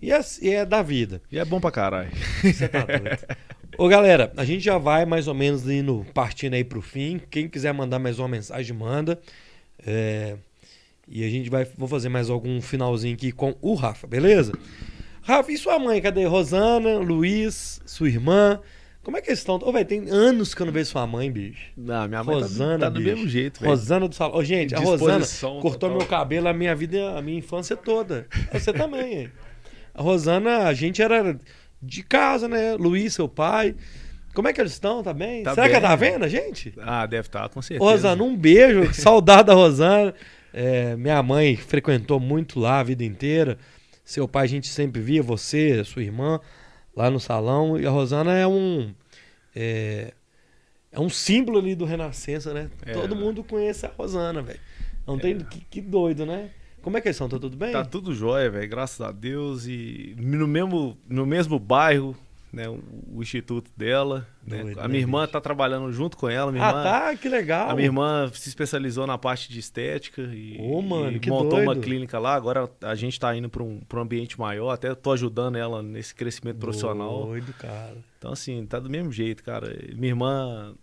E é, e é da vida. E é bom pra caralho. Você tá doido. (laughs) Ô, galera, a gente já vai mais ou menos indo, partindo aí pro fim. Quem quiser mandar mais uma mensagem, manda. É... E a gente vai vou fazer mais algum finalzinho aqui com o Rafa, beleza? Rafa, e sua mãe? Cadê? Rosana, Luiz, sua irmã? Como é que eles estão? Ô, velho, tem anos que eu não vejo sua mãe, bicho. Não, minha mãe tá Rosana, tá, tá do mesmo jeito, velho. Rosana do salão. Ô, gente, a Rosana cortou total. meu cabelo a minha vida, a minha infância toda. Você também, hein? A Rosana, a gente era de casa, né? Luiz, seu pai. Como é que eles estão? Tá bem? Tá Será bem, que ela tá vendo a gente? Ah, deve estar, tá, com certeza. Rosana, um beijo. (laughs) Saudade da Rosana. É, minha mãe frequentou muito lá a vida inteira. Seu pai a gente sempre via, você, sua irmã, lá no salão. E a Rosana é um. É, é um símbolo ali do Renascença, né? É, Todo mundo conhece a Rosana, velho. Não tem. Que, que, doido, né? Como é que eles são? Tá tudo bem? Tá tudo jóia, velho. Graças a Deus. E no mesmo, no mesmo bairro, né, o, instituto dela. Né? Doido, a minha né, irmã está trabalhando junto com ela. Minha ah, irmã, tá, que legal. A minha irmã se especializou na parte de estética e, oh, mano, e montou doido. uma clínica lá. Agora a gente está indo para um, um ambiente maior. Até tô ajudando ela nesse crescimento profissional. Doido, cara. Então, assim, tá do mesmo jeito, cara. Minha irmã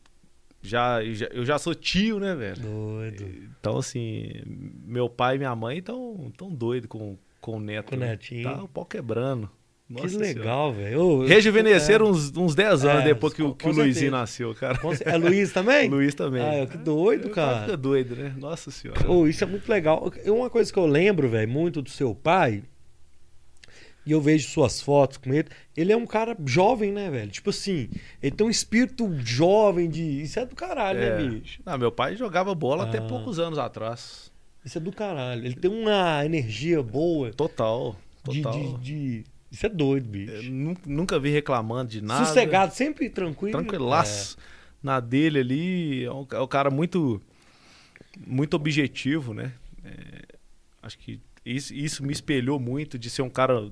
já, já, eu já sou tio, né, velho? Doido. Então, assim, meu pai e minha mãe estão tão doidos com, com o neto. Com o netinho. Tá o pau quebrando. Nossa que legal, velho. Rejuvenesceram é. uns, uns 10 anos é, depois que, o, que o Luizinho nasceu, cara. É Luiz também? (laughs) Luiz também. Ah, que doido, cara. Fica doido, né? Nossa senhora. Oh, isso é muito legal. Uma coisa que eu lembro, velho, muito do seu pai, e eu vejo suas fotos com ele, ele é um cara jovem, né, velho? Tipo assim, ele tem um espírito jovem de. Isso é do caralho, né, é. né, bicho? Não, meu pai jogava bola ah. até poucos anos atrás. Isso é do caralho. Ele tem uma energia boa. Total. Total. de, de, de isso é doido, bicho. Eu nunca vi reclamando de nada. Sossegado, sempre tranquilo. Tranquilaço. É. Na dele ali, é um, é um, cara muito muito objetivo, né? É, acho que isso, isso me espelhou muito de ser um cara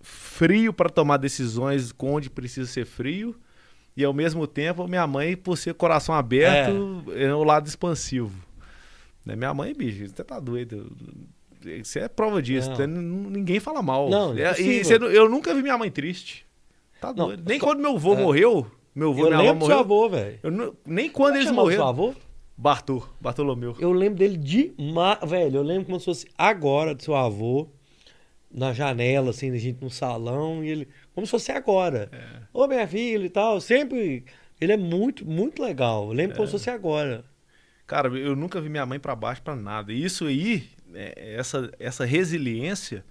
frio para tomar decisões onde precisa ser frio. E ao mesmo tempo, minha mãe, por ser coração aberto, é, é o lado expansivo. Né? Minha mãe, bicho, você tá doido. Isso é prova disso. Não. Ninguém fala mal. Não, não é e você, eu nunca vi minha mãe triste. Tá não, doido. Nem só, quando meu avô é. morreu. Meu avô, eu minha lembro avó morreu. avô, velho. Nem quando Como eles morreram. Seu avô? Bartô, Bartolomeu. Eu lembro dele de. Velho, eu lembro como se fosse agora do seu avô, na janela, assim, a gente no salão, e ele. Como se fosse agora. É. Ô, minha filha e tal. Sempre. Ele é muito, muito legal. Eu lembro é. como se fosse agora. Cara, eu nunca vi minha mãe para baixo para nada. E isso aí é, essa, essa resiliência,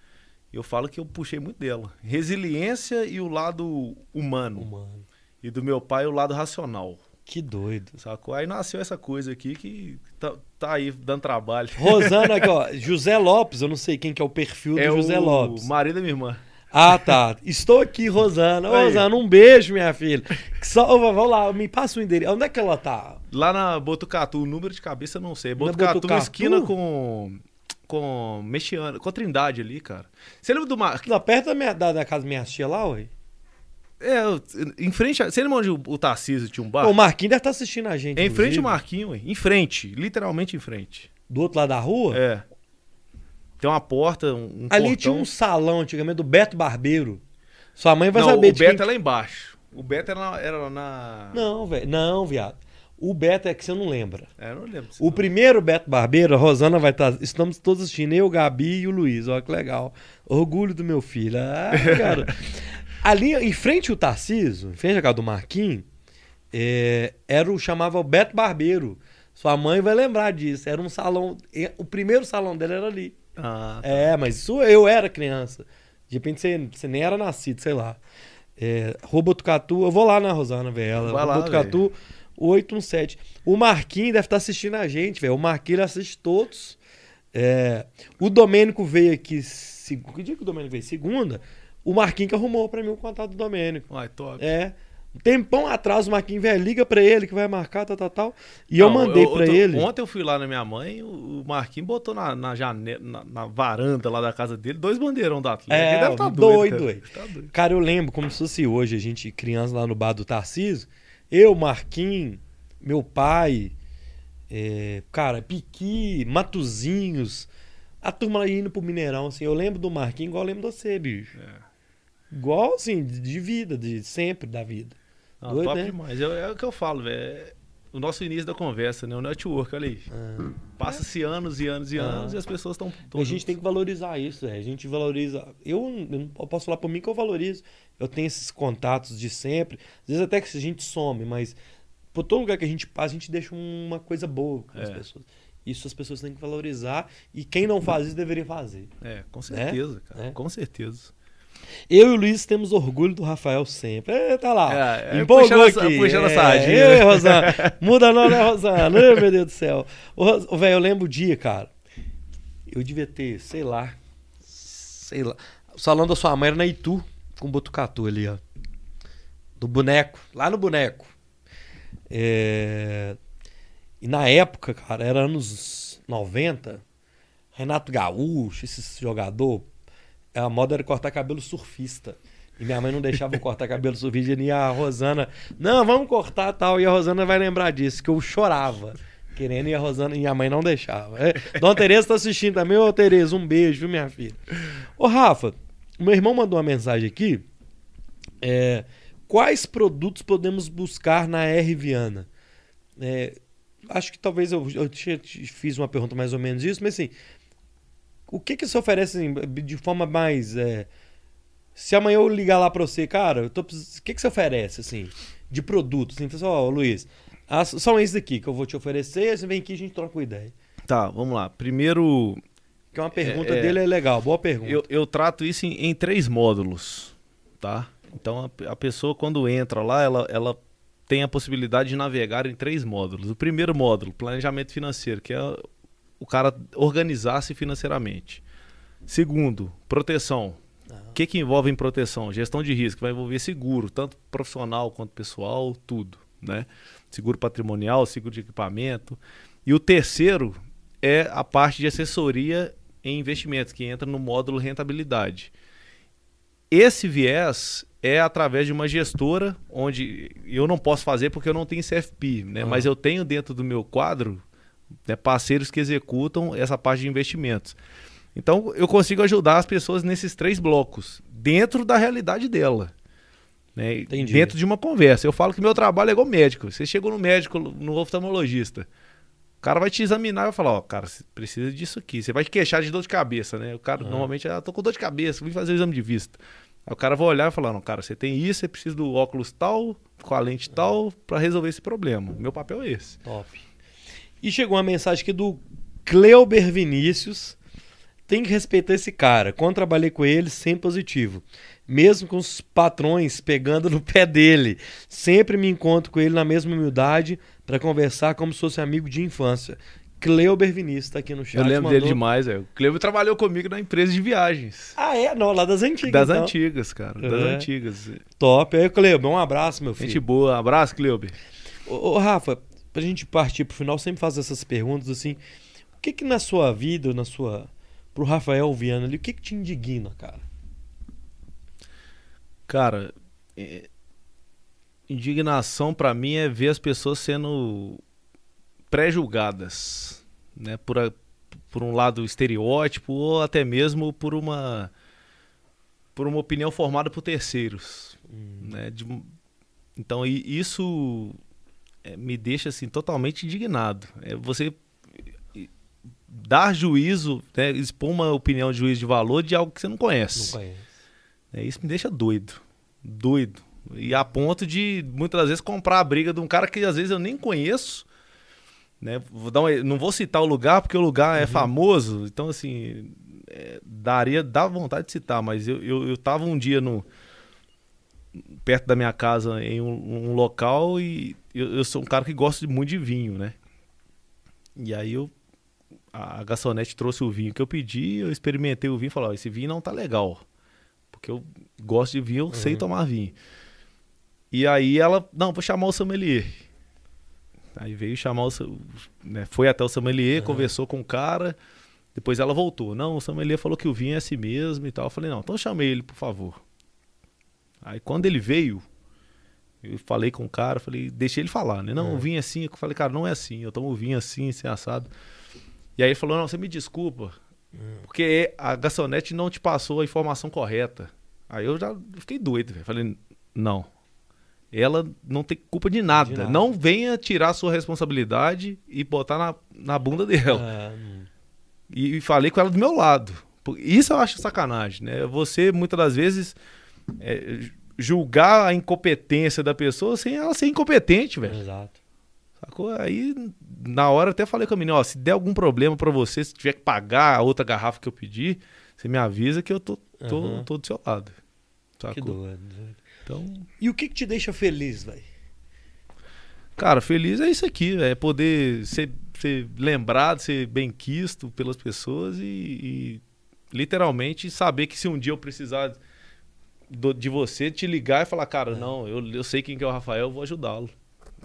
eu falo que eu puxei muito dela. Resiliência e o lado humano. Humano. E do meu pai o lado racional. Que doido. Sacou? Aí nasceu essa coisa aqui que tá, tá aí dando trabalho. Rosana aqui, ó. (laughs) José Lopes, eu não sei quem que é o perfil é do José Lopes. marido da minha irmã. Ah, tá. Estou aqui, Rosana. Ô, Rosana, um beijo, minha filha. Só, vamos lá, me passa o endereço. Onde é que ela tá? Lá na Botucatu, o número de cabeça eu não sei. Botucatu, Botucatu? esquina com com Mexiano, com a Trindade ali, cara. Você lembra do Mar... Lá perto da, minha, da, da casa da minha tia lá, ué? É, em frente. A... Você lembra onde o, o Tarcísio tinha um bar? O Marquinhos deve estar tá assistindo a gente. É em frente ao Marquinhos, ué. Em frente, literalmente em frente. Do outro lado da rua? É. Tem uma porta, um. Ali portão. tinha um salão antigamente do Beto Barbeiro. Sua mãe vai Não, saber o Beto quem... é lá embaixo. O Beto era na. Era na... Não, velho. Não, viado. O Beto é que você não lembra. É, eu não lembro. O não. primeiro Beto Barbeiro, a Rosana vai estar. Tá, estamos todos assistindo, eu, o Gabi e o Luiz. Olha que legal. Orgulho do meu filho. Ah, cara. (laughs) Ali, em frente ao Tarciso, em frente à casa do Marquinhos, é, era o chamava Beto Barbeiro. Sua mãe vai lembrar disso. Era um salão. O primeiro salão dela era ali. Ah, tá. É, mas isso eu era criança. De repente você, você nem era nascido, sei lá. É, Robotucatu, eu vou lá na Rosana ver ela. Vai Robotucatu. Lá, 817. O Marquinhos deve estar assistindo a gente, velho. O Marquinhos assiste todos. É... O Domênico veio aqui. Que dia que o Domênico veio? Segunda. O Marquinhos que arrumou pra mim o contato do Domênico. Ai, top. É. Um tempão atrás, o Marquinhos, velho, liga pra ele que vai marcar, tal, tal, tal. E Não, eu mandei tô... ele. Ontem eu fui lá na minha mãe, o Marquinhos botou na, na janela, na, na, varanda lá da casa dele, dois bandeirão da Atlético. É, deve tá doido, doido, cara. Tá doido. Cara, eu lembro como se fosse hoje, a gente, criança lá no bar do Tarcísio. Eu, Marquinhos, meu pai, é, cara, Piqui, Matuzinhos, a turma indo pro Mineirão, assim, eu lembro do Marquinhos igual eu lembro de você, bicho. É. Igual, assim, de vida, de sempre da vida. Não, Doido, top né? demais. É, é, o que eu falo, velho. É o nosso início da conversa, né? O network, olha aí. Ah. Passa-se anos e anos e ah. anos e as pessoas estão. A gente tem que valorizar isso, é. A gente valoriza. Eu, eu, não posso falar por mim que eu valorizo. Eu tenho esses contatos de sempre. Às vezes até que a gente some, mas por todo lugar que a gente passa, a gente deixa uma coisa boa com as é. pessoas. Isso as pessoas têm que valorizar e quem não faz isso deveria fazer. É, com certeza, né? cara. É. Com certeza. Eu e o Luiz temos orgulho do Rafael sempre. É, tá lá. É, é Empolgou puxando, aqui. Puxando a sardinha. É, Rosana. Muda não, né, Rosana? Ai, meu Deus do céu. O velho, eu lembro o dia, cara. Eu devia ter, sei lá. Sei lá. O salão da sua mãe era na Itu, com Botucatu ali, ó. Do boneco. Lá no boneco. É... E na época, cara, era anos 90, Renato Gaúcho, esse jogador, a moda era cortar cabelo surfista. E minha mãe não deixava eu cortar cabelo surfista e a Rosana, não, vamos cortar tal. E a Rosana vai lembrar disso, que eu chorava querendo e a Rosana e a mãe não deixava. É, Dona Tereza tá assistindo também. Ô, Tereza, um beijo, minha filha? Ô, Rafa, meu irmão mandou uma mensagem aqui. É, quais produtos podemos buscar na R Viana? É, acho que talvez eu, eu te, te fiz uma pergunta mais ou menos isso, mas assim, o que que você oferece assim, de forma mais... É, se amanhã eu ligar lá para você, cara, tô, o que que você oferece, assim, de produtos? Assim, ó, oh, Luiz, ah, são esses aqui que eu vou te oferecer, você vem aqui e a gente troca uma ideia. Tá, vamos lá. Primeiro... Que uma pergunta é, dele é legal, boa pergunta. Eu, eu trato isso em, em, três módulos, tá? Então a, a pessoa quando entra lá, ela, ela tem a possibilidade de navegar em três módulos. O primeiro módulo, planejamento financeiro, que é o cara organizar-se financeiramente. Segundo, proteção. O que, que envolve em proteção? Gestão de risco, vai envolver seguro, tanto profissional quanto pessoal, tudo. Né? Seguro patrimonial, seguro de equipamento. E o terceiro é a parte de assessoria em investimentos, que entra no módulo rentabilidade. Esse viés é através de uma gestora, onde eu não posso fazer porque eu não tenho CFP, né? Uhum. mas eu tenho dentro do meu quadro né, parceiros que executam essa parte de investimentos. Então eu consigo ajudar as pessoas nesses três blocos, dentro da realidade dela. Né? Dentro de uma conversa. Eu falo que meu trabalho é igual médico. Você chegou no médico, no oftalmologista. O cara vai te examinar e vai falar, ó, cara, você precisa disso aqui. Você vai te queixar de dor de cabeça, né? O cara uhum. normalmente, ah, tô com dor de cabeça, vim fazer o exame de vista. Aí o cara vai olhar e falar, não, cara, você tem isso, você precisa do óculos tal, com a lente tal, para resolver esse problema. Meu papel é esse. Top. E chegou uma mensagem aqui do Cleuber Vinícius. Tem que respeitar esse cara. Quando trabalhei com ele, sempre positivo. Mesmo com os patrões pegando no pé dele. Sempre me encontro com ele na mesma humildade para conversar como se fosse amigo de infância. Cleuber Vinícius tá aqui no chat. Eu lembro mandou... dele demais, é. O Cleuber trabalhou comigo na empresa de viagens. Ah, é? Não, lá das antigas. Das então. antigas, cara. Das é. antigas. Top. Aí, Cleuber, um abraço, meu filho. Gente boa. Abraço, Cleuber. Ô, ô, Rafa, pra gente partir pro final, sempre faço essas perguntas assim. O que que na sua vida, na sua. pro Rafael Viana ali, o que que te indigna, cara? Cara, é... indignação para mim é ver as pessoas sendo pré-julgadas, né? Por, a, por um lado estereótipo ou até mesmo por uma por uma opinião formada por terceiros, hum. né? De, então isso é, me deixa assim totalmente indignado. É você dar juízo, né? expor uma opinião de juízo de valor de algo que você não conhece. Não conhece. É, isso me deixa doido, doido. E a ponto de muitas vezes comprar a briga de um cara que às vezes eu nem conheço né? Vou dar uma, não vou citar o lugar porque o lugar é uhum. famoso, então assim, é, daria, dá vontade de citar, mas eu, eu, eu tava um dia no perto da minha casa em um, um local e eu, eu, sou um cara que gosta muito de vinho, né? E aí eu a garçonete trouxe o vinho que eu pedi, eu experimentei o vinho e falei, oh, esse vinho não tá legal. Porque eu gosto de vinho, eu uhum. sei tomar vinho. E aí ela, não, vou chamar o sommelier. Aí veio chamar o. Né, foi até o sommelier, uhum. conversou com o cara. Depois ela voltou. Não, o sommelier falou que o vinho é assim mesmo e tal. Eu falei, não, então chamei ele, por favor. Aí quando ele veio, eu falei com o cara, falei, deixei ele falar, né? Não, o vinho é assim. Eu falei, cara, não é assim. Eu tomo vinho assim, sem assado. E aí ele falou, não, você me desculpa. Porque a garçonete não te passou a informação correta. Aí eu já fiquei doido, velho. Falei, não, ela não tem culpa de nada. de nada. Não venha tirar sua responsabilidade e botar na, na bunda dela. É... E, e, falei com ela do meu lado. Isso eu acho sacanagem, né? Você, muitas das vezes, é, julgar a incompetência da pessoa sem ela ser incompetente, velho. Exato. Sacou? Aí, na hora, até falei com a menina, ó, se der algum problema para você, se tiver que pagar a outra garrafa que eu pedi, você me avisa que eu tô, tô, uhum. tô do seu lado. Sacou? Que doido. Então... E o que, que te deixa feliz, velho? Cara, feliz é isso aqui, é poder ser, ser lembrado, ser bem quisto pelas pessoas e, e, literalmente saber que se um dia eu precisar do, de você, te ligar e falar, cara, é. não, eu, eu sei quem que é o Rafael, eu vou ajudá-lo.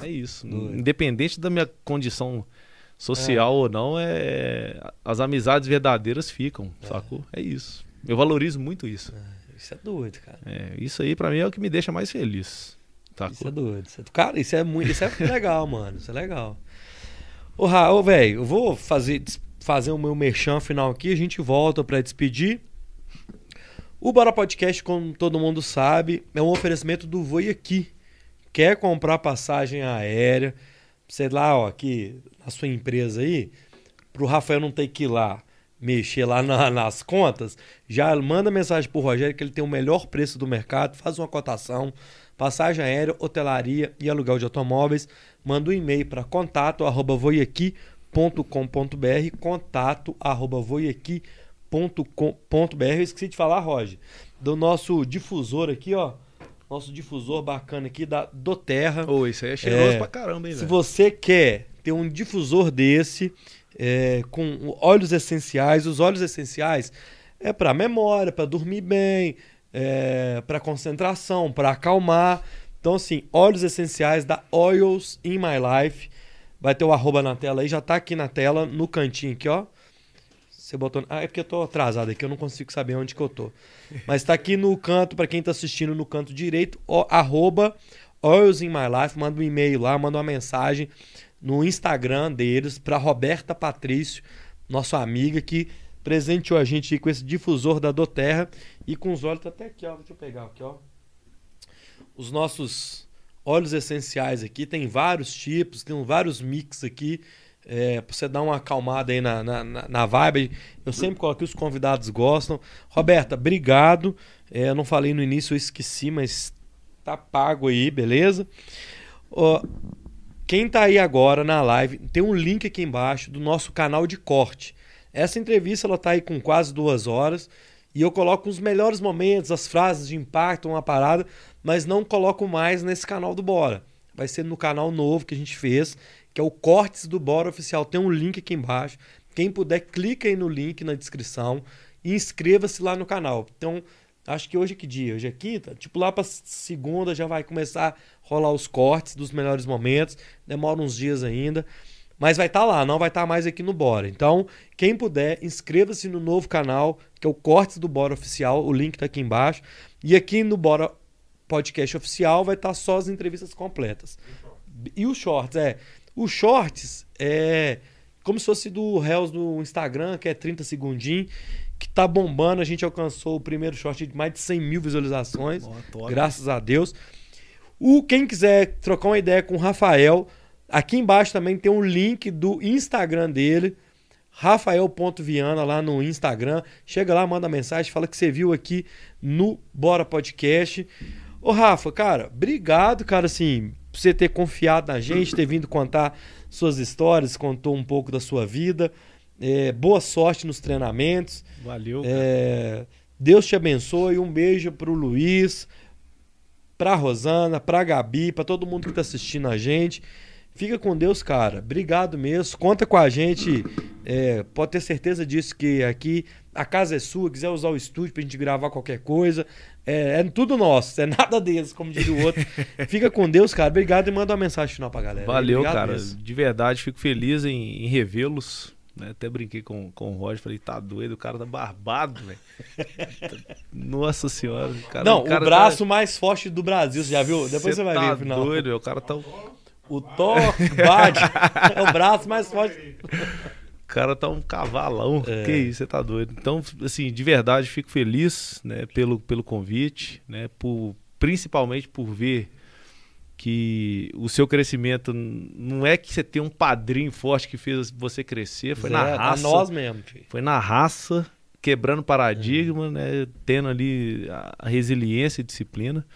É isso. Doido. Independente da minha condição social é. ou não, é as amizades verdadeiras ficam, é. sacou? É isso. Eu valorizo muito isso. É, isso é doido, cara. É, isso aí para mim é o que me deixa mais feliz. Sacou? Isso é doido. Isso é, cara, isso é muito, isso é legal, (laughs) mano. Isso é legal. Ô, Ra, velho, eu vou fazer fazer o meu merchan final aqui, a gente volta para despedir. O Bora Podcast, como todo mundo sabe, é um oferecimento do Voi Aqui. Quer comprar passagem aérea, sei lá, ó, aqui na sua empresa aí, para o Rafael não ter que ir lá mexer lá na, nas contas, já manda mensagem para o Rogério que ele tem o melhor preço do mercado, faz uma cotação, passagem aérea, hotelaria e aluguel de automóveis, manda um e-mail para contato arroba voiaqui.com.br, contato arroba voiaqui.com.br. Eu esqueci de falar, Roger, do nosso difusor aqui, ó, nosso difusor bacana aqui da Doterra. Ô, isso aí é cheiroso é, pra caramba, hein, Se você quer ter um difusor desse, é, com óleos essenciais, os óleos essenciais é para memória, para dormir bem, é, para concentração, para acalmar. Então, assim, óleos essenciais da Oils in My Life. Vai ter o arroba na tela aí, já tá aqui na tela, no cantinho aqui, ó. Você botou. Ah, é porque eu tô atrasado aqui, eu não consigo saber onde que eu tô. Mas tá aqui no canto, para quem tá assistindo no canto direito, ó, arroba Oils in My Life. Manda um e-mail lá, manda uma mensagem no Instagram deles para Roberta Patrício, nossa amiga que presenteou a gente com esse difusor da Doterra e com os óleos tá até aqui, ó, deixa eu pegar aqui, ó. Os nossos óleos essenciais aqui, tem vários tipos, tem vários mix aqui, é, para você dar uma acalmada aí na, na, na vibe. Eu sempre coloquei, os convidados gostam. Roberta, obrigado. É, eu não falei no início, eu esqueci, mas tá pago aí, beleza? Ó, quem está aí agora na live, tem um link aqui embaixo do nosso canal de corte. Essa entrevista ela tá aí com quase duas horas e eu coloco os melhores momentos, as frases de impacto, uma parada, mas não coloco mais nesse canal do Bora. Vai ser no canal novo que a gente fez, que é o Cortes do Bora Oficial. Tem um link aqui embaixo. Quem puder, clica aí no link na descrição e inscreva-se lá no canal. Então, acho que hoje é que dia? Hoje é quinta? Tipo, lá para segunda já vai começar a rolar os cortes dos melhores momentos. Demora uns dias ainda. Mas vai estar tá lá, não vai estar tá mais aqui no Bora. Então, quem puder, inscreva-se no novo canal, que é o Cortes do Bora Oficial. O link está aqui embaixo. E aqui no Bora Podcast Oficial vai estar tá só as entrevistas completas. E os shorts, é. Os shorts é como se fosse do Reels do Instagram, que é 30 segundinhos que tá bombando. A gente alcançou o primeiro short de mais de 100 mil visualizações. Oh, graças a Deus. O, quem quiser trocar uma ideia com o Rafael, aqui embaixo também tem um link do Instagram dele. Rafael.viana lá no Instagram. Chega lá, manda mensagem, fala que você viu aqui no Bora Podcast. Ô Rafa, cara, obrigado, cara, assim, por você ter confiado na gente, ter vindo contar suas histórias, contou um pouco da sua vida. É, boa sorte nos treinamentos. Valeu. É, Deus te abençoe. Um beijo pro Luiz, pra Rosana, pra Gabi, pra todo mundo que tá assistindo a gente. Fica com Deus, cara. Obrigado mesmo. Conta com a gente. É, pode ter certeza disso que aqui a casa é sua. Quiser usar o estúdio pra gente gravar qualquer coisa. É, é tudo nosso. É nada deles, como diz o outro. Fica com Deus, cara. Obrigado e manda uma mensagem final pra galera. Valeu, cara. Mesmo. De verdade, fico feliz em, em revê-los né? Até brinquei com, com o Roger, falei, tá doido, o cara tá barbado, velho. (laughs) Nossa senhora. Cara, Não, o, cara o braço tá... mais forte do Brasil, você já viu? Depois você vai tá ver o final. doido, véio, o cara tá... O Thor Bad (laughs) é o braço mais forte. O cara tá um cavalão. É. Que isso, você tá doido. Então, assim, de verdade, fico feliz né, pelo, pelo convite, né? Por, principalmente por ver que o seu crescimento não é que você tem um padrinho forte que fez você crescer, foi Zé, na raça. nós mesmo. Filho. Foi na raça, quebrando paradigma, é. né, tendo ali a resiliência e disciplina.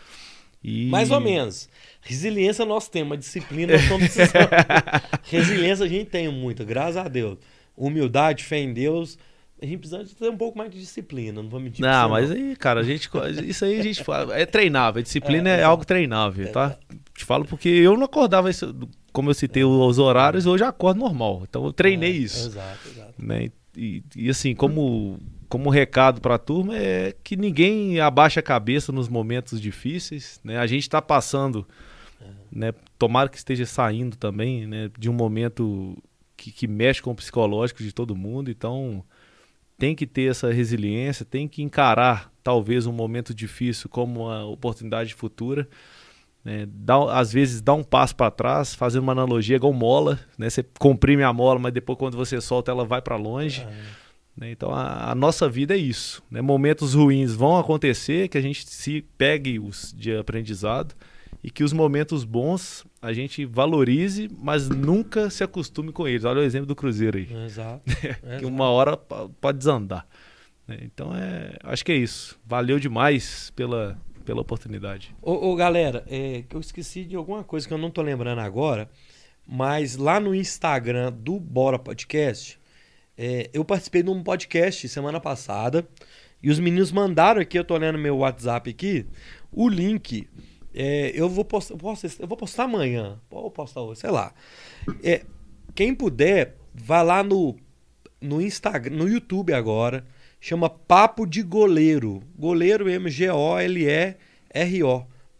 E... Mais ou menos. Resiliência nós temos, disciplina nós estamos precisando. (laughs) resiliência a gente tem muito, graças a Deus. Humildade, fé em Deus a gente precisa ter um pouco mais de disciplina, não vou mentir. Não, mas não. aí, cara, a gente, isso aí a gente fala, é treinável, a disciplina é, é, é algo treinável, tá? É. Te falo porque eu não acordava, isso, como eu citei os horários, hoje eu acordo normal, então eu treinei é, isso. Exato, exato. Né? E, e, assim, como, como recado para a turma é que ninguém abaixa a cabeça nos momentos difíceis, né? A gente está passando Né? Tomara que esteja saindo também né? de um momento que, que mexe com o psicológico de todo mundo. Então, tem que ter essa resiliência, tem que encarar talvez um momento difícil como uma oportunidade futura. Né? Dá, às vezes dá um passo para trás, fazendo uma analogia igual mola, né? Você comprime a mola, mas depois quando você solta ela vai para longe. É. Né? Então a, a, nossa vida é isso. Né? Momentos ruins vão acontecer, que a gente se pegue os de aprendizado e que os momentos bons a gente valorize, mas nunca se acostume com eles. Olha o exemplo do Cruzeiro aí. Exato. (laughs) que uma hora pode desandar. Né? Então é, acho que é isso. Valeu demais pela, pela oportunidade. Ô, ô galera, é, eu esqueci de alguma coisa que eu não tô lembrando agora, mas lá no Instagram do Bora Podcast, é, eu participei de um podcast semana passada e os meninos mandaram aqui, eu tô olhando meu WhatsApp aqui, o link. É, eu, vou postar, eu vou postar amanhã, ou postar hoje, sei lá. É, quem puder, vai lá no, no Instagram, no YouTube agora, chama Papo de Goleiro. Goleiro M-G-O-L-E-R-O.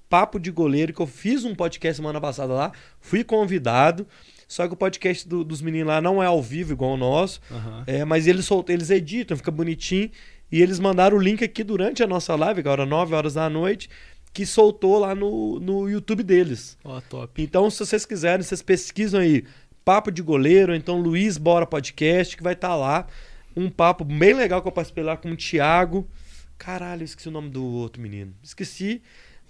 Papo de Goleiro, que eu fiz um podcast semana passada lá, fui convidado. Só que o podcast do, dos meninos lá não é ao vivo igual o nosso. Uhum. É, mas eles, soltam, eles editam, fica bonitinho. E eles mandaram o link aqui durante a nossa live, agora 9 horas da noite, que soltou lá no, no YouTube deles. Ó, oh, top. Então, se vocês quiserem, vocês pesquisam aí Papo de Goleiro, então Luiz Bora Podcast, que vai estar tá lá um papo bem legal que eu participei lá com o Thiago. Caralho, eu esqueci o nome do outro menino. Esqueci.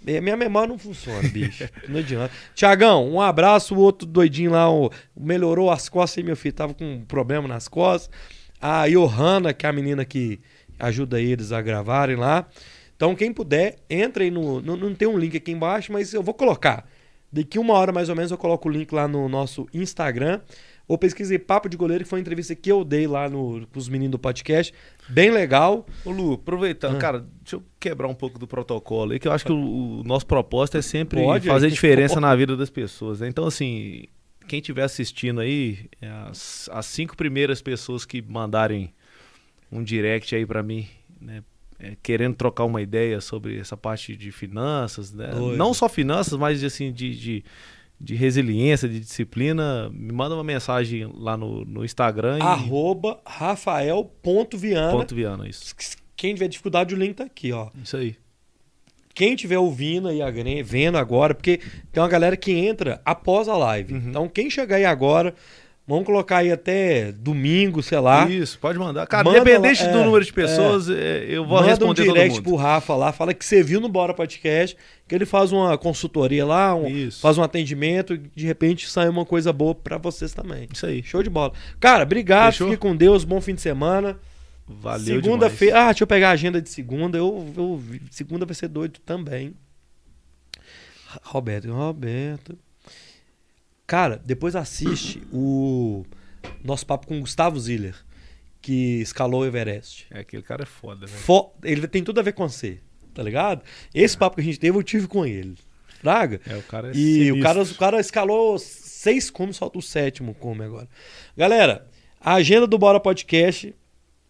É, minha memória não funciona, bicho. (laughs) Não adianta. Tiagão, um abraço. O outro doidinho lá o, melhorou as costas aí, meu filho. Tava com um problema nas costas. A Johanna, que é a menina que ajuda eles a gravarem lá. Então, quem puder, entre aí no. Não, não tem um link aqui embaixo, mas eu vou colocar. Daqui uma hora mais ou menos eu coloco o link lá no nosso Instagram. Ou pesquisei Papo de Goleiro, que foi uma entrevista que eu dei lá no, com os meninos do podcast. Bem legal. Ô Lu, aproveitando, ah. cara, deixa eu quebrar um pouco do protocolo aí, que eu acho que o, o nosso propósito é sempre Pode, fazer diferença na vida das pessoas. Né? Então, assim, quem estiver assistindo aí, é as, as cinco primeiras pessoas que mandarem um direct aí para mim, né? É, querendo trocar uma ideia sobre essa parte de finanças, né? Não só finanças, mas assim, de, de de resiliência, de disciplina, me manda uma mensagem lá no, no Instagram. E... Arroba rafael.viana. Ponto Viana, isso. Quem tiver dificuldade, o link tá aqui, ó. Isso aí. Quem estiver ouvindo e vendo agora, porque tem uma galera que entra após a live. Uhum. Então, quem chegar aí agora, Vamos colocar aí até domingo, sei lá. Isso, pode mandar. Cara, manda independente lá, do é, número de pessoas, é, eu vou manda responder um direct pro Rafa lá, fala que você viu no Bora Podcast, que ele faz uma consultoria lá, um, faz um atendimento, de repente sai uma coisa boa para vocês também. Isso aí. Show de bola. Cara, obrigado, Fechou? fique com Deus, bom fim de semana. Valeu Segunda-feira, ah, deixa eu pegar a agenda de segunda, eu, eu segunda vai ser doido também. Roberto, Roberto. Cara, depois assiste o nosso papo com o Gustavo Ziller, que escalou o Everest. É, aquele cara é foda, né? Fo ele tem tudo a ver com você, tá ligado? Esse é. papo que a gente teve, eu tive com ele. Fraga? É, o cara é E o cara, o cara escalou seis cumes, falta o sétimo cume agora. Galera, a agenda do Bora Podcast.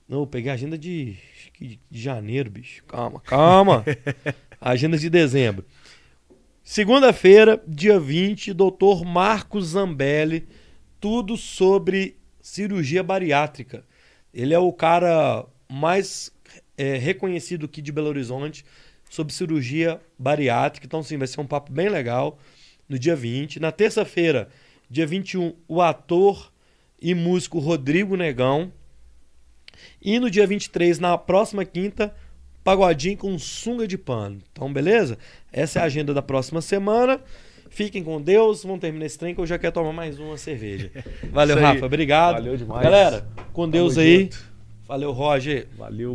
Não, eu peguei a agenda de, de janeiro, bicho. Calma, calma. (laughs) agenda de dezembro. Segunda-feira, dia 20, doutor Marcos Zambelli, tudo sobre cirurgia bariátrica. Ele é o cara mais é, reconhecido aqui de Belo Horizonte sobre cirurgia bariátrica. Então, sim, vai ser um papo bem legal no dia 20. Na terça-feira, dia 21, o ator e músico Rodrigo Negão. E no dia 23, na próxima quinta, pagodinho com sunga de pano. Então, beleza? Essa é a agenda da próxima semana. Fiquem com Deus. Vamos terminar esse trem que eu já quero tomar mais uma cerveja. (laughs) Valeu, Rafa. Obrigado. Valeu demais. Galera, com Deus Tamo aí. Junto. Valeu, Roger. Valeu.